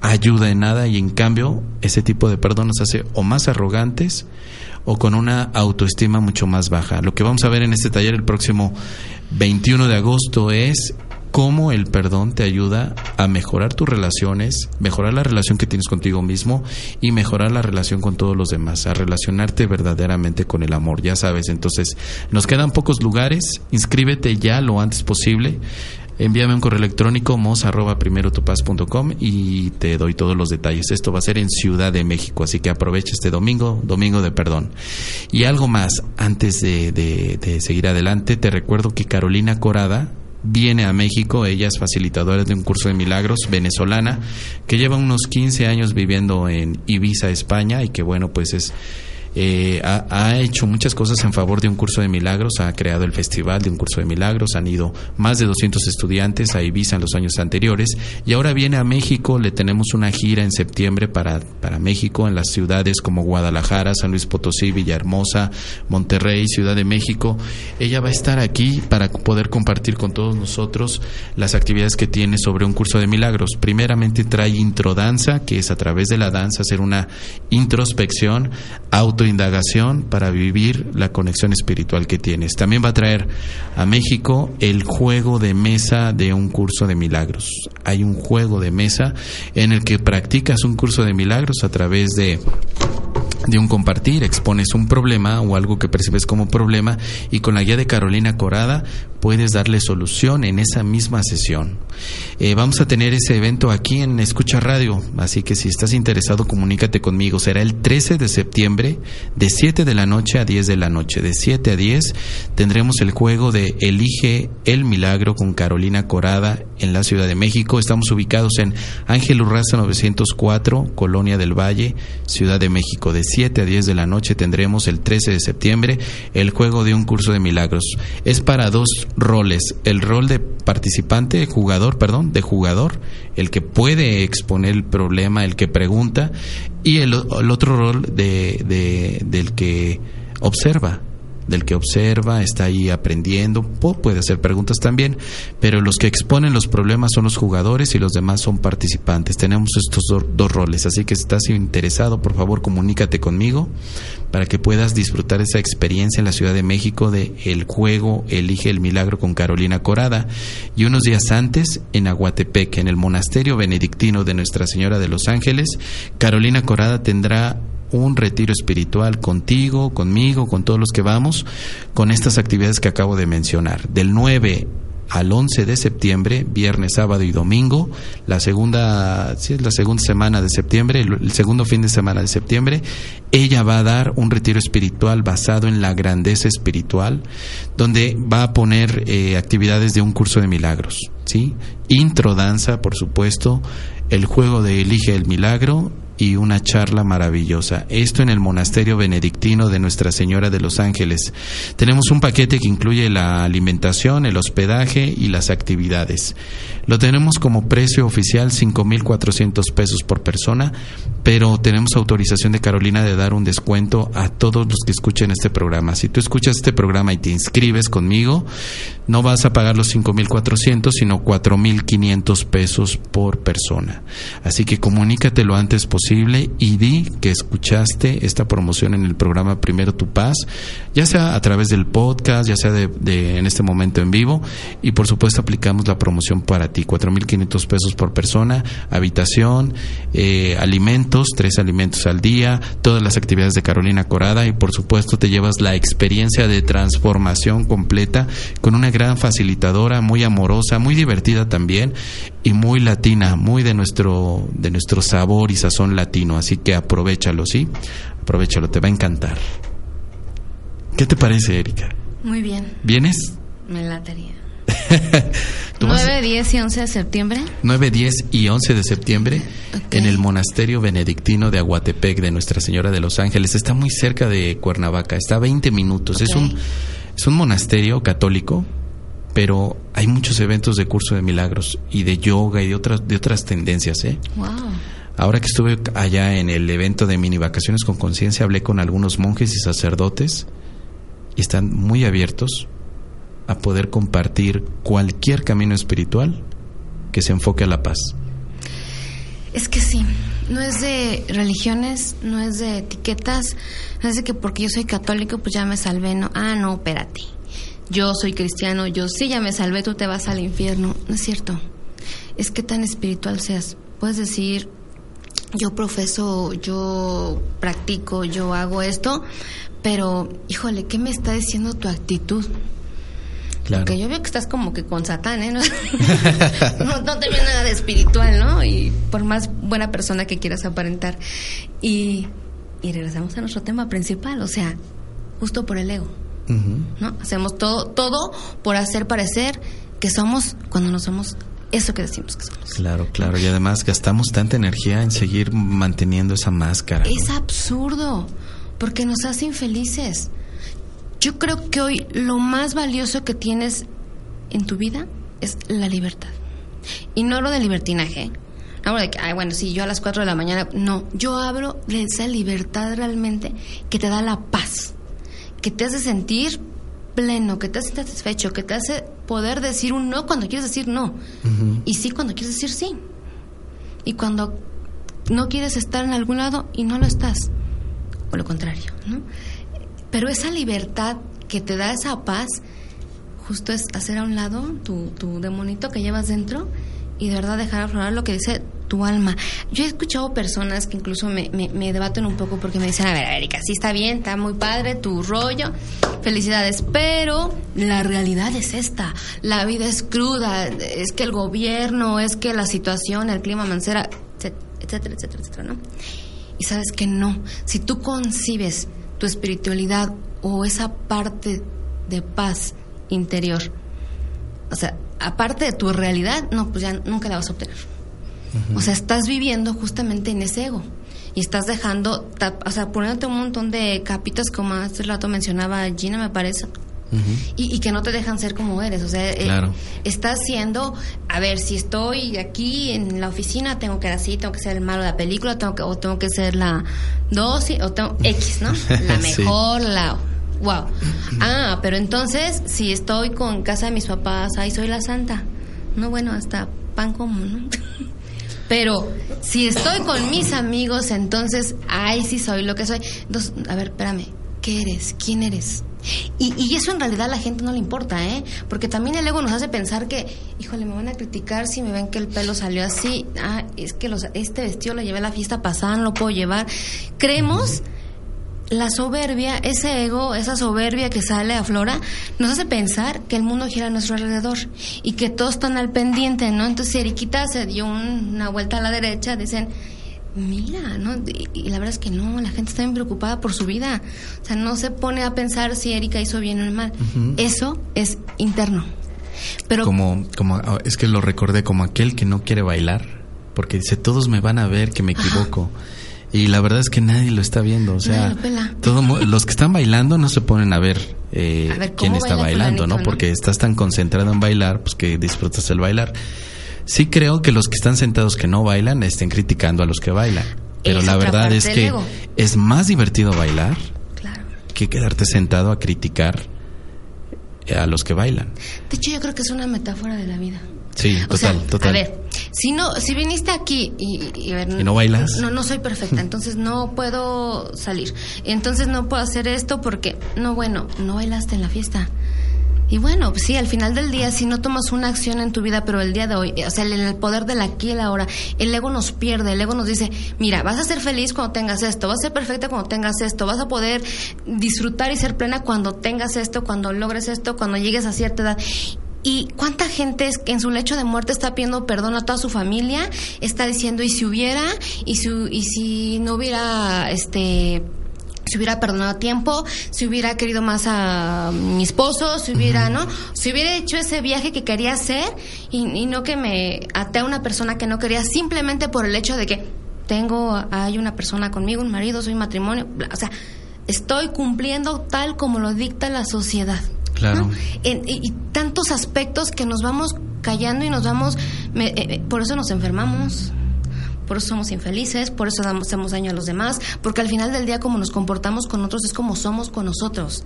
ayuda en nada y en cambio ese tipo de perdón nos hace o más arrogantes o con una autoestima mucho más baja. Lo que vamos a ver en este taller el próximo 21 de agosto es cómo el perdón te ayuda a mejorar tus relaciones, mejorar la relación que tienes contigo mismo y mejorar la relación con todos los demás, a relacionarte verdaderamente con el amor, ya sabes. Entonces, nos quedan pocos lugares, inscríbete ya lo antes posible envíame un correo electrónico mos y te doy todos los detalles. Esto va a ser en Ciudad de México, así que aprovecha este domingo, domingo de perdón. Y algo más, antes de, de seguir adelante, te recuerdo que Carolina Corada viene a México, ella es facilitadora de un curso de milagros venezolana, que lleva unos 15 años viviendo en Ibiza, España, y que bueno, pues es eh, ha, hecho muchas cosas en favor de un curso de milagros, ha creado el festival de un curso de milagros, han ido más de 200 estudiantes a Ibiza en los años anteriores y ahora viene a México, le tenemos una gira en septiembre para, para México en las ciudades como Guadalajara, San Luis Potosí, Villahermosa, Monterrey, Ciudad de México. Ella va a estar aquí para poder compartir con todos nosotros las actividades que tiene sobre un curso de milagros. Primeramente trae introdanza, que es a través de la danza hacer una introspección, auto indagación para vivir la conexión espiritual que tienes. También va a traer a México el juego de mesa de un curso de milagros. Hay un juego de mesa en el que practicas un curso de milagros a través de de un compartir, expones un problema o algo que percibes como problema y con la guía de Carolina Corada puedes darle solución en esa misma sesión. Eh, vamos a tener ese evento aquí en Escucha Radio, así que si estás interesado comunícate conmigo. Será el 13 de septiembre de 7 de la noche a 10 de la noche. De 7 a 10 tendremos el juego de Elige el Milagro con Carolina Corada en la Ciudad de México. Estamos ubicados en Ángel Urraza 904, Colonia del Valle, Ciudad de México. De 7 a 10 de la noche tendremos el 13 de septiembre el juego de un curso de milagros. Es para dos roles, el rol de participante, jugador, perdón, de jugador, el que puede exponer el problema, el que pregunta, y el, otro rol de, de, del que observa, del que observa, está ahí aprendiendo, puede hacer preguntas también, pero los que exponen los problemas son los jugadores y los demás son participantes. Tenemos estos dos roles, así que si estás interesado, por favor, comunícate conmigo para que puedas disfrutar esa experiencia en la Ciudad de México de el juego Elige el Milagro con Carolina Corada y unos días antes en Aguatepec, en el monasterio benedictino de Nuestra Señora de los Ángeles, Carolina Corada tendrá un retiro espiritual contigo, conmigo, con todos los que vamos, con estas actividades que acabo de mencionar. Del 9 al 11 de septiembre, viernes, sábado y domingo, la segunda, sí, la segunda semana de septiembre, el, segundo fin de semana de septiembre, ella va a dar un retiro espiritual basado en la grandeza espiritual, donde va a poner eh, actividades de un curso de milagros, ¿sí? Intro danza, por supuesto, el juego de Elige el Milagro y una charla maravillosa. Esto en el monasterio benedictino de Nuestra Señora de los Ángeles. Tenemos un paquete que incluye la alimentación, el hospedaje y las actividades. Lo tenemos como precio oficial 5.400 pesos por persona, pero tenemos autorización de Carolina de dar un descuento a todos los que escuchen este programa. Si tú escuchas este programa y te inscribes conmigo, no vas a pagar los 5.400, sino 4.500 pesos por persona. Así que comunícate lo antes posible y di que escuchaste esta promoción en el programa Primero Tu Paz, ya sea a través del podcast, ya sea de, en este momento en vivo, y por supuesto aplicamos la promoción para ti, 4.500 pesos por persona, habitación, eh, alimentos, tres alimentos al día, todas las actividades de Carolina Corada y por supuesto te llevas la experiencia de transformación completa con una gran facilitadora, muy amorosa, muy divertida también y muy latina, muy de nuestro, de nuestro sabor y sazón latino. Así que aprovechalo, ¿sí? Aprovechalo, te va a encantar. ¿Qué te parece, Erika? Muy bien, ¿Vienes? me latería. [laughs] ¿Tú vas- 9, 10 y 11 de septiembre. 9, 10 y 11 de septiembre en el monasterio benedictino de Aguatepec de Nuestra Señora de los Ángeles. Está muy cerca de Cuernavaca, está a 20 minutos. Es, un, es un monasterio católico, pero hay muchos eventos de curso de milagros y de yoga y de otras, de otras tendencias. ¿eh? Wow. Ahora que estuve allá en el evento de mini vacaciones con conciencia, hablé con algunos monjes y sacerdotes y están muy abiertos a poder compartir cualquier camino espiritual que se enfoque a la paz. Es que sí, no es de religiones, no es de etiquetas, no es de que porque yo soy católico pues ya me salvé, no, ah, no, espérate, yo soy cristiano, yo sí ya me salvé, tú te vas al infierno, no es cierto, es que tan espiritual seas, puedes decir, yo profeso, yo practico, yo hago esto, pero híjole, ¿qué me está diciendo tu actitud? Claro. Porque yo veo que estás como que con Satán, ¿eh? [laughs] No, no, no te veo nada de espiritual, ¿no? Y por más buena persona que quieras aparentar. Y, y regresamos a nuestro tema principal, o sea, justo por el ego, Ujú. ¿no? Hacemos todo, todo por hacer parecer que somos cuando no somos eso que decimos que somos. Claro, claro. Y además gastamos tanta energía en seguir manteniendo esa máscara. ¿no? Es absurdo, porque nos hace infelices. Yo creo que hoy lo más valioso que tienes en tu vida es la libertad. Y no lo de libertinaje. ¿eh? No hablo de que, ay, bueno, sí, yo a las 4 de la mañana. No, yo hablo de esa libertad realmente que te da la paz, que te hace sentir pleno, que te hace satisfecho, que te hace poder decir un no cuando quieres decir no. Y sí cuando quieres decir sí. Y cuando no quieres estar en algún lado y no lo estás. O lo contrario, ¿no? Pero esa libertad que te da esa paz, justo es hacer a un lado tu, tu demonito que llevas dentro y de verdad dejar aflorar lo que dice tu alma. Yo he escuchado personas que incluso me, me, me debaten un poco porque me dicen, a ver, Erika, sí está bien, está muy padre tu rollo, felicidades, pero la realidad es esta, la vida es cruda, es que el gobierno, es que la situación, el clima mancera, etcétera, etcétera, etcétera, ¿no? Y sabes que no, si tú concibes tu espiritualidad o esa parte de paz interior, o sea, aparte de tu realidad, no, pues ya nunca la vas a obtener. O sea, estás viviendo justamente en ese ego. Y estás dejando, o sea, poniéndote un montón de capitas, como hace rato mencionaba Gina, me parece. Y, y que no te dejan ser como eres. O sea, eh, estás siendo, a ver, si estoy aquí en la oficina, tengo que ser así, tengo que ser el malo de la película, tengo que, o tengo que ser la dosis, o tengo [laughs] X, ¿no? La Sí. mejor, la... Wow. Ah, pero entonces, si estoy con casa de mis papás, ahí soy la santa. No, bueno, hasta pan como, ¿no? [laughs] Pero si estoy con mis amigos, entonces, ay, sí soy lo que soy. Entonces, a ver, espérame, ¿qué eres? ¿Quién eres? Y, y eso en realidad a la gente no le importa, ¿eh? Porque también el ego nos hace pensar que, híjole, me van a criticar si me ven que el pelo salió así. Ah, es que los, este vestido lo llevé a la fiesta pasada, no lo puedo llevar. Creemos la soberbia, ese ego, esa soberbia que sale a flora, nos hace pensar que el mundo gira a nuestro alrededor y que todos están al pendiente, ¿no? Entonces, si Eriquita se dio un- una vuelta a la derecha, dicen, mira, ¿no? Y, la verdad es que no, la gente está bien preocupada por su vida. O sea, no se pone a pensar si Erika hizo bien o mal. Eso es interno. Pero Como, como, ah, es que lo recordé como aquel que no quiere bailar, porque dice, todos me van a ver que me equivoco. Y la verdad es que nadie lo está viendo, o sea, lo pela. todo mu- los que están bailando no se ponen a ver, eh, A ver, ¿cómo quién está baila bailando, no? Porque estás tan concentrado en bailar, pues que disfrutas el bailar. Sí creo que los que están sentados que no bailan estén criticando a los que bailan, pero Es la verdad es que ego. es más divertido bailar claro. que quedarte sentado a criticar eh, a los que bailan. De hecho, yo creo que es una metáfora de la vida. Sí, O sea, total, total. A ver, si no, si viniste aquí y, y- y a ver, ¿Y no bailas? No, no soy perfecta, [laughs] entonces no puedo salir. Entonces no puedo hacer esto porque, no, bueno, no bailaste en la fiesta. Y bueno, pues sí, al final del día, si no tomas una acción en tu vida, pero el día de hoy, o sea, el, el poder del aquí y el ahora, el ego nos pierde, el ego nos dice, mira, vas a ser feliz cuando tengas esto, vas a ser perfecta cuando tengas esto, vas a poder disfrutar y ser plena cuando tengas esto, cuando logres esto, cuando llegues a cierta edad. ¿Y cuánta gente es que en su lecho de muerte está pidiendo perdón a toda su familia? Está diciendo, ¿y si hubiera? ¿Y si, y si no hubiera, este, si hubiera perdonado a tiempo, si hubiera querido más a mi esposo, si hubiera, ¿no? Si hubiera hecho ese viaje que quería hacer y, y no que me até a una persona que no quería simplemente por el hecho de que tengo, hay una persona conmigo, un marido, soy matrimonio, bla, o sea, estoy cumpliendo tal como lo dicta la sociedad. Claro. ¿no? En- y, y tantos aspectos que nos vamos callando y nos vamos, me- eh, eh, por eso nos enfermamos. Por eso somos infelices, por eso hacemos daño a los demás, porque al final del día como nos comportamos con otros es como somos con nosotros.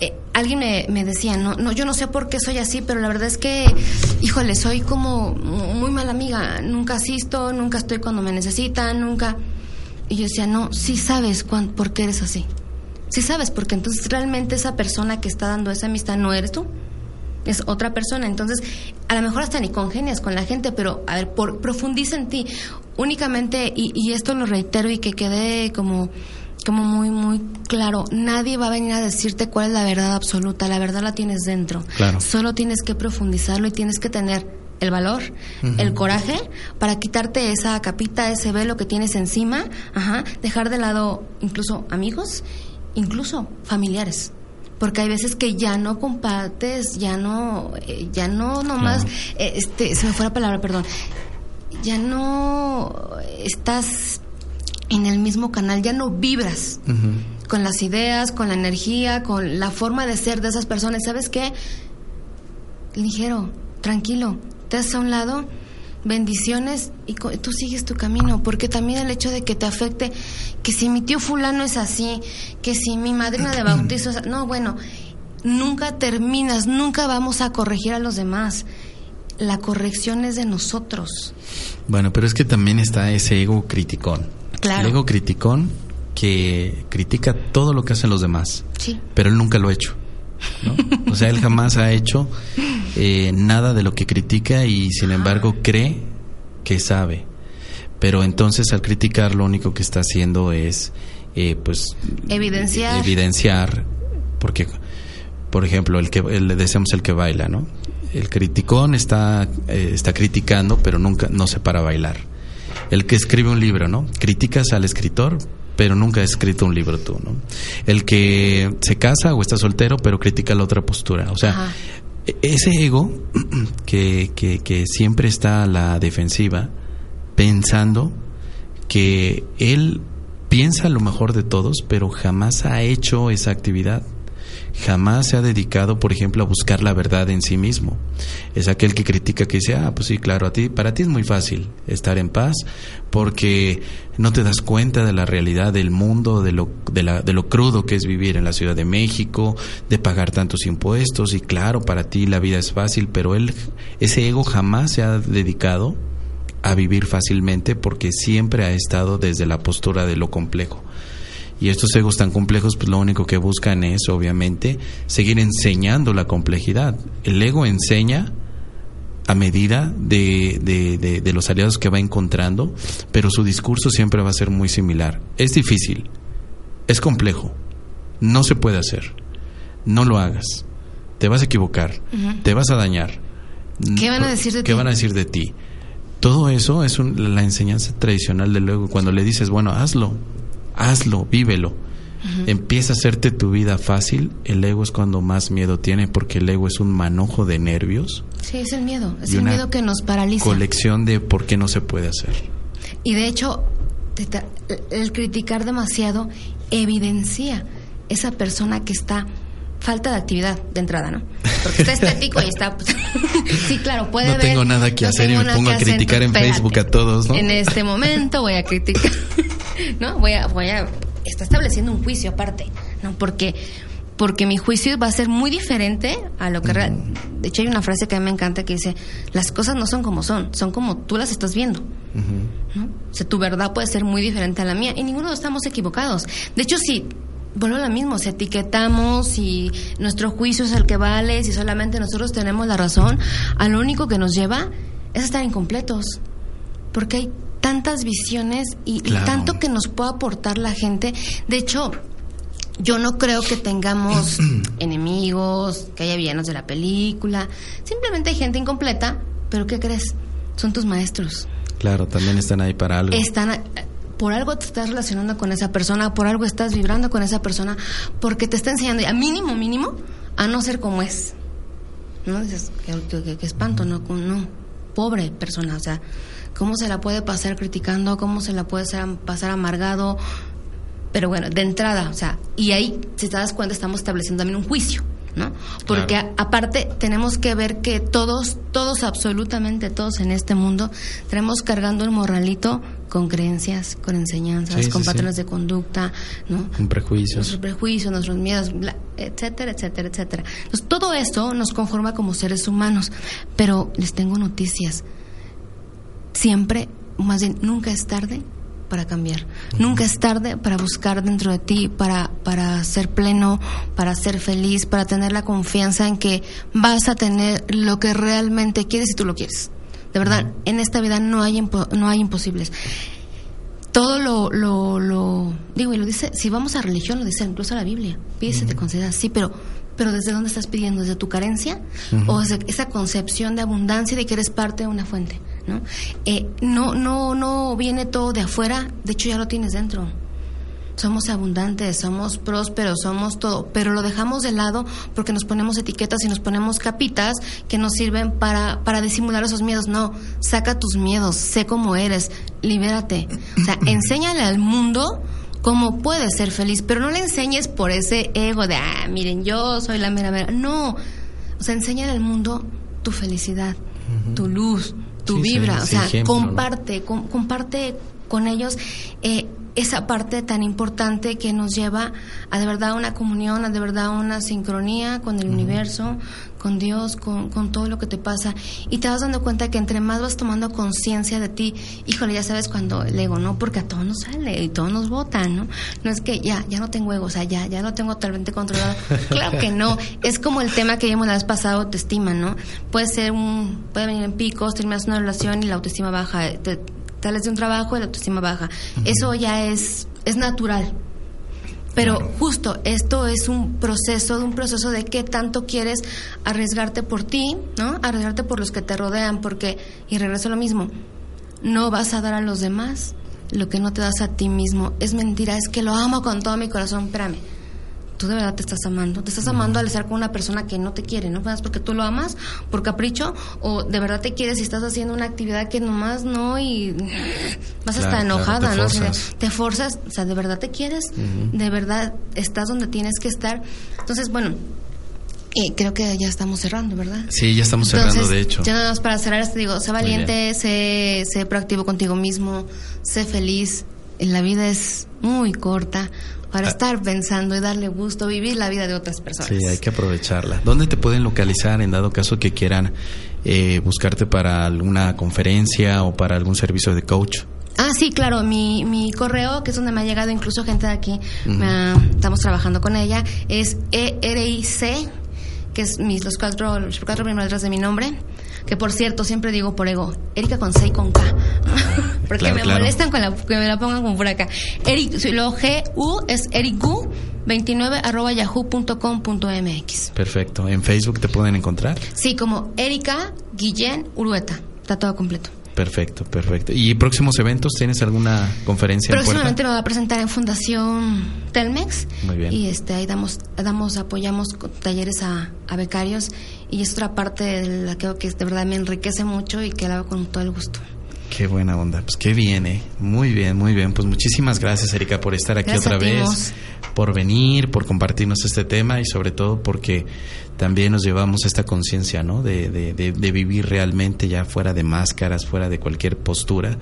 Eh, alguien me, me decía, no, no, yo no sé por qué soy así, pero la verdad es que, híjole, soy como muy mala amiga, nunca asisto, nunca estoy cuando me necesitan, nunca... Y yo decía, no, sí sabes cuán- por qué eres así. Sí sabes, porque entonces realmente esa persona que está dando esa amistad no eres tú es otra persona. Entonces, a lo mejor hasta ni congenias con la gente, pero a ver, por, profundiza en ti. Únicamente, y, y esto lo reitero y que quede como, como muy, muy claro, nadie va a venir a decirte cuál es la verdad absoluta. La verdad la tienes dentro. Claro. Solo tienes que profundizarlo y tienes que tener el valor, el coraje para quitarte esa capita, ese velo que tienes encima, ajá, dejar de lado incluso amigos, incluso familiares. Porque hay veces que ya no compartes, ya no, eh, ya no nomás, eh, este, se me fue la palabra, perdón, ya no estás en el mismo canal, ya no vibras con las ideas, con la energía, con la forma de ser de esas personas. ¿Sabes qué? Ligero, tranquilo, te haces a un lado, bendiciones y tú sigues tu camino, porque también el hecho de que te afecte, que si mi tío fulano es así, que si mi madrina de [clears throat] bautizo es... No, bueno, nunca terminas, nunca vamos a corregir a los demás. La corrección es de nosotros. Bueno, pero es que también está ese ego criticón. Claro. El ego criticón que critica todo lo que hacen los demás, Sí. pero él nunca lo ha hecho. ¿no? O sea, él jamás ha hecho eh, nada de lo que critica y sin embargo cree que sabe. Pero entonces al criticar lo único que está haciendo es, eh, pues, Evidenciar. evidenciar, porque, por ejemplo, el que el, le decimos el que baila, ¿no? El criticón está eh, está criticando, pero nunca no se para a bailar. El que escribe un libro, ¿no? Criticas al escritor, pero nunca ha escrito un libro tú, ¿no? El que se casa o está soltero, pero critica la otra postura. O sea, Ajá. ese ego [clears throat] que, que, que siempre está a la defensiva, pensando que él piensa lo mejor de todos, pero jamás ha hecho esa actividad. Jamás se ha dedicado, por ejemplo, a buscar la verdad en sí mismo. Es aquel que critica que dice, ah, pues sí, claro, a ti, para ti es muy fácil estar en paz porque no te das cuenta de la realidad del mundo, de lo, de, la, de lo crudo que es vivir en la Ciudad de México, de pagar tantos impuestos y claro, para ti la vida es fácil, pero él, ese ego jamás se ha dedicado a vivir fácilmente porque siempre ha estado desde la postura de lo complejo. Y estos egos tan complejos, pues lo único que buscan es, obviamente, seguir enseñando la complejidad. El ego enseña a medida de, de, de, de los aliados que va encontrando, pero su discurso siempre va a ser muy similar. Es difícil, es complejo, no se puede hacer, no lo hagas, te vas a equivocar, te vas a dañar. ¿Qué van a decir de ¿Qué ti? van a decir de ti? Todo eso es un- la enseñanza tradicional del ego. Cuando le dices, bueno, hazlo, hazlo, vívelo. Empieza a hacerte tu vida fácil. El ego es cuando más miedo tiene porque el ego es un manojo de nervios, Sí, es el miedo, es Y el miedo que nos paraliza. colección de por qué no se puede hacer. Y de hecho, el criticar demasiado evidencia esa persona que está falta de actividad de entrada, ¿no? Porque está estético y está pues, [laughs] Sí, claro, puede No ver. tengo nada que hacer y me pongo a criticar en Facebook a todos, ¿no? En este momento voy a criticar. [laughs] ¿No? Voy a voy a está estableciendo un juicio aparte, ¿no? Porque porque mi juicio va a ser muy diferente a lo que real- de hecho hay una frase que a mí me encanta que dice, las cosas no son como son, son como tú las estás viendo. ¿no? O sea, tu verdad puede ser muy diferente a la mía y ninguno estamos equivocados. De hecho, si vuelvo a lo mismo, si etiquetamos y nuestro juicio es el que vale, si solamente nosotros tenemos la razón, a lo único que nos lleva es a estar incompletos. Porque hay tantas visiones y, tanto que nos puede aportar la gente. De hecho, yo no creo que tengamos [clears throat] enemigos, que haya villanos de la película. Simplemente hay gente incompleta, pero ¿qué crees? Son tus maestros Claro, también están ahí para algo. están por algo te estás relacionando con esa persona, por algo estás vibrando con esa persona, porque te está enseñando, a mínimo, mínimo, a no ser como es. ¿No? Dices, qué, espanto, no, no, pobre persona, o sea, ¿cómo se la puede pasar criticando? ¿Cómo se la puede pasar amargado? Pero bueno, de entrada, o sea, y ahí, si te das cuenta, estamos estableciendo también un juicio. ¿no? Porque aparte tenemos que ver que todos, todos, absolutamente todos en este mundo, tenemos cargando el morralito con creencias, con enseñanzas, con patrones de conducta, ¿no? Con prejuicios. Nuestros prejuicios, nuestros miedos, etcétera, etcétera, etcétera. Entonces, todo esto nos conforma como seres humanos. Pero les tengo noticias. Siempre, más bien, nunca es tarde para cambiar. Nunca es tarde para buscar dentro de ti, para, para ser pleno, para ser feliz, para tener la confianza en que vas a tener lo que realmente quieres y tú lo quieres. De verdad, en esta vida no hay, no hay imposibles. Todo lo, lo, lo, digo, y lo dice, si vamos a religión, lo dice incluso la Biblia, pídese, te conceda, sí, pero pero ¿desde dónde estás pidiendo? ¿Desde tu carencia? ¿O desde esa concepción de abundancia y de que eres parte de una fuente? ¿No? Eh, no, no, no viene todo de afuera, de hecho ya lo tienes dentro. Somos abundantes, somos prósperos, somos todo, pero lo dejamos de lado porque nos ponemos etiquetas y nos ponemos capitas que nos sirven para, para disimular esos miedos. No, saca tus miedos, sé cómo eres, libérate. O sea, [clears throat] enséñale al mundo cómo puedes ser feliz, pero no le enseñes por ese ego de, ah, miren, yo soy la mera mera. No, o sea, enseña al mundo tu felicidad, tu luz, tu vibra, o sea, comparte, comparte con ellos eh, esa parte tan importante que nos lleva a de verdad una comunión, a de verdad una sincronía con el universo, con Dios, con, con, todo lo que te pasa. Y te vas dando cuenta que entre más vas tomando conciencia de ti, híjole, ya sabes cuando el ego, ¿no? Porque a todos nos sale y todos nos votan, ¿no? No es que ya, ya no tengo ego, o sea, ya, ya lo tengo totalmente controlado. claro que no. Es como el tema que vimos la vez pasada, autoestima, ¿no? Puede ser un, puede venir en picos, terminas una relación y la autoestima baja. Te, sales de un trabajo y la autoestima baja. Eso ya es, es natural pero justo esto es un proceso, un proceso de qué tanto quieres arriesgarte por ti, ¿no? Arriesgarte por los que te rodean, porque, y regreso a lo mismo, no vas a dar a los demás lo que no te das a ti mismo. Es mentira, es que lo amo con todo mi corazón, espérame tú de verdad te estás amando. Te estás amando al estar con una persona que no te quiere, ¿no? Es porque tú lo amas por capricho o de verdad te quieres y estás haciendo una actividad que nomás no y vas a estar enojada, ¿no? te forzas, o sea, de verdad te quieres, de verdad estás donde tienes que estar. Entonces, bueno, y creo que ya estamos cerrando, ¿verdad? Sí, ya estamos cerrando, de hecho. Ya nada más para cerrar, te digo, sé valiente, sé, sé proactivo contigo mismo, sé feliz. La vida es muy corta para ah. estar pensando y darle gusto, vivir la vida de otras personas. Sí, hay que aprovecharla. ¿Dónde te pueden localizar en dado caso que quieran eh, buscarte para alguna conferencia o para algún servicio de coach? Ah, sí, claro, mi, mi correo, que es donde me ha llegado incluso gente de aquí, estamos trabajando con ella, es ERIC, que es mis, los, cuatro, los cuatro primeras letras de mi nombre, que por cierto, siempre digo por ego, Erika con C y con K. [laughs] Porque me molestan con la, que me la pongan con por acá. Eric, lo G-U es ericu 29 arroba yahoo.com.mx. Perfecto. ¿En Facebook te pueden encontrar? Sí, como Erika Guillén Urueta. Está todo completo. Perfecto, perfecto. ¿Y próximos eventos? ¿Tienes alguna conferencia? Próximamente me voy a presentar en Fundación Telmex. Muy bien. Y este, ahí damos, damos apoyamos talleres a, a becarios y es otra parte de la que, que de verdad me enriquece mucho y que la hago con todo el gusto. Qué buena onda, pues qué bien, ¿eh? Muy bien, muy bien. Pues muchísimas gracias, Erika, por estar aquí otra vez, por venir, por compartirnos este tema y sobre todo porque también nos llevamos esta conciencia, ¿no? De, de, de, vivir realmente ya fuera de máscaras, fuera de cualquier postura.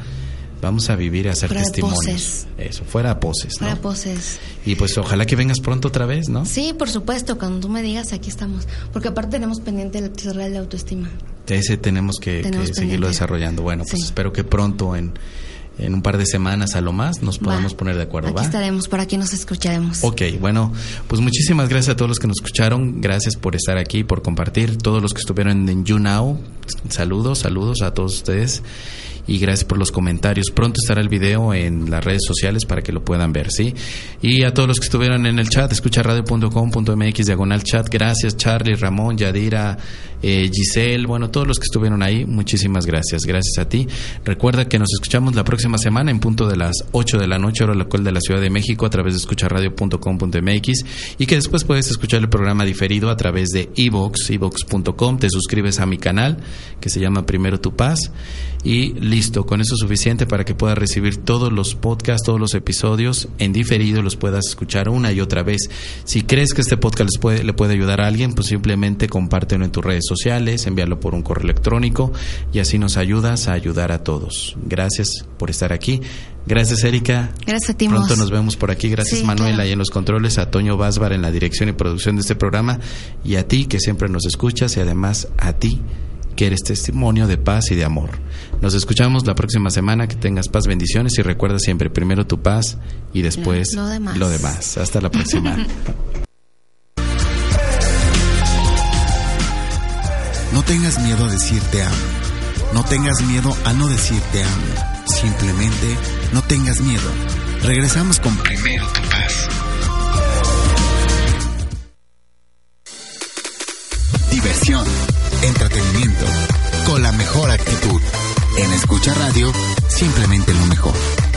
Vamos a vivir a hacer fuera testimonios. Eso, fuera poses, ¿no? Fuera poses. Y pues ojalá que vengas pronto otra vez, ¿no? Sí, por supuesto, cuando tú me digas, aquí estamos. Porque aparte tenemos pendiente el real de autoestima. Ese tenemos que, seguirlo desarrollando. Bueno, pues espero que pronto en en un par de semanas a lo más nos podamos poner de acuerdo. Aquí estaremos, por aquí nos escucharemos. Ok, bueno, pues muchísimas gracias a todos los que nos escucharon, gracias por estar aquí, por compartir, todos los que estuvieron en YouNow, saludos, saludos a todos ustedes. Y gracias por los comentarios. Pronto estará el video en las redes sociales para que lo puedan ver, ¿sí? Y a todos los que estuvieron en el chat, escucharadio.com.mx diagonal chat, gracias Charlie, Ramón, Yadira, eh, Giselle, bueno, todos los que estuvieron ahí, muchísimas gracias, gracias a ti. Recuerda que nos escuchamos la próxima semana en punto de las 8 de la noche, hora local de la Ciudad de México, a través de escucharradio.com.mx y que después puedes escuchar el programa diferido a través de iVox, iVox.com, te suscribes a mi canal que se llama Primero Tu Paz y listo, con eso es suficiente para que puedas recibir todos los podcasts, todos los episodios en diferido, los puedas escuchar una y otra vez. Si crees que este podcast les puede, le puede ayudar a alguien, pues simplemente compártelo en tus redes sociales, envíalo por un correo electrónico y así nos ayudas a ayudar a todos. Gracias por estar aquí. Gracias, Erika. Gracias a ti, Pronto nos vemos por aquí. Gracias, Sí, Manuela, claro. y en los controles, a Toño Vásbar en la dirección y producción de este programa, y a ti que siempre nos escuchas, y además a ti que eres testimonio de paz y de amor. Nos escuchamos la próxima semana, que tengas paz, bendiciones, y recuerda siempre, primero tu paz y después Lo demás. lo demás. Hasta la próxima. [laughs] No tengas miedo a decir te amo. No tengas miedo a no decir te amo. Simplemente no tengas miedo. Regresamos con Primero tu paz. Diversión, entretenimiento, con la mejor actitud. En Escucha Radio, simplemente lo mejor.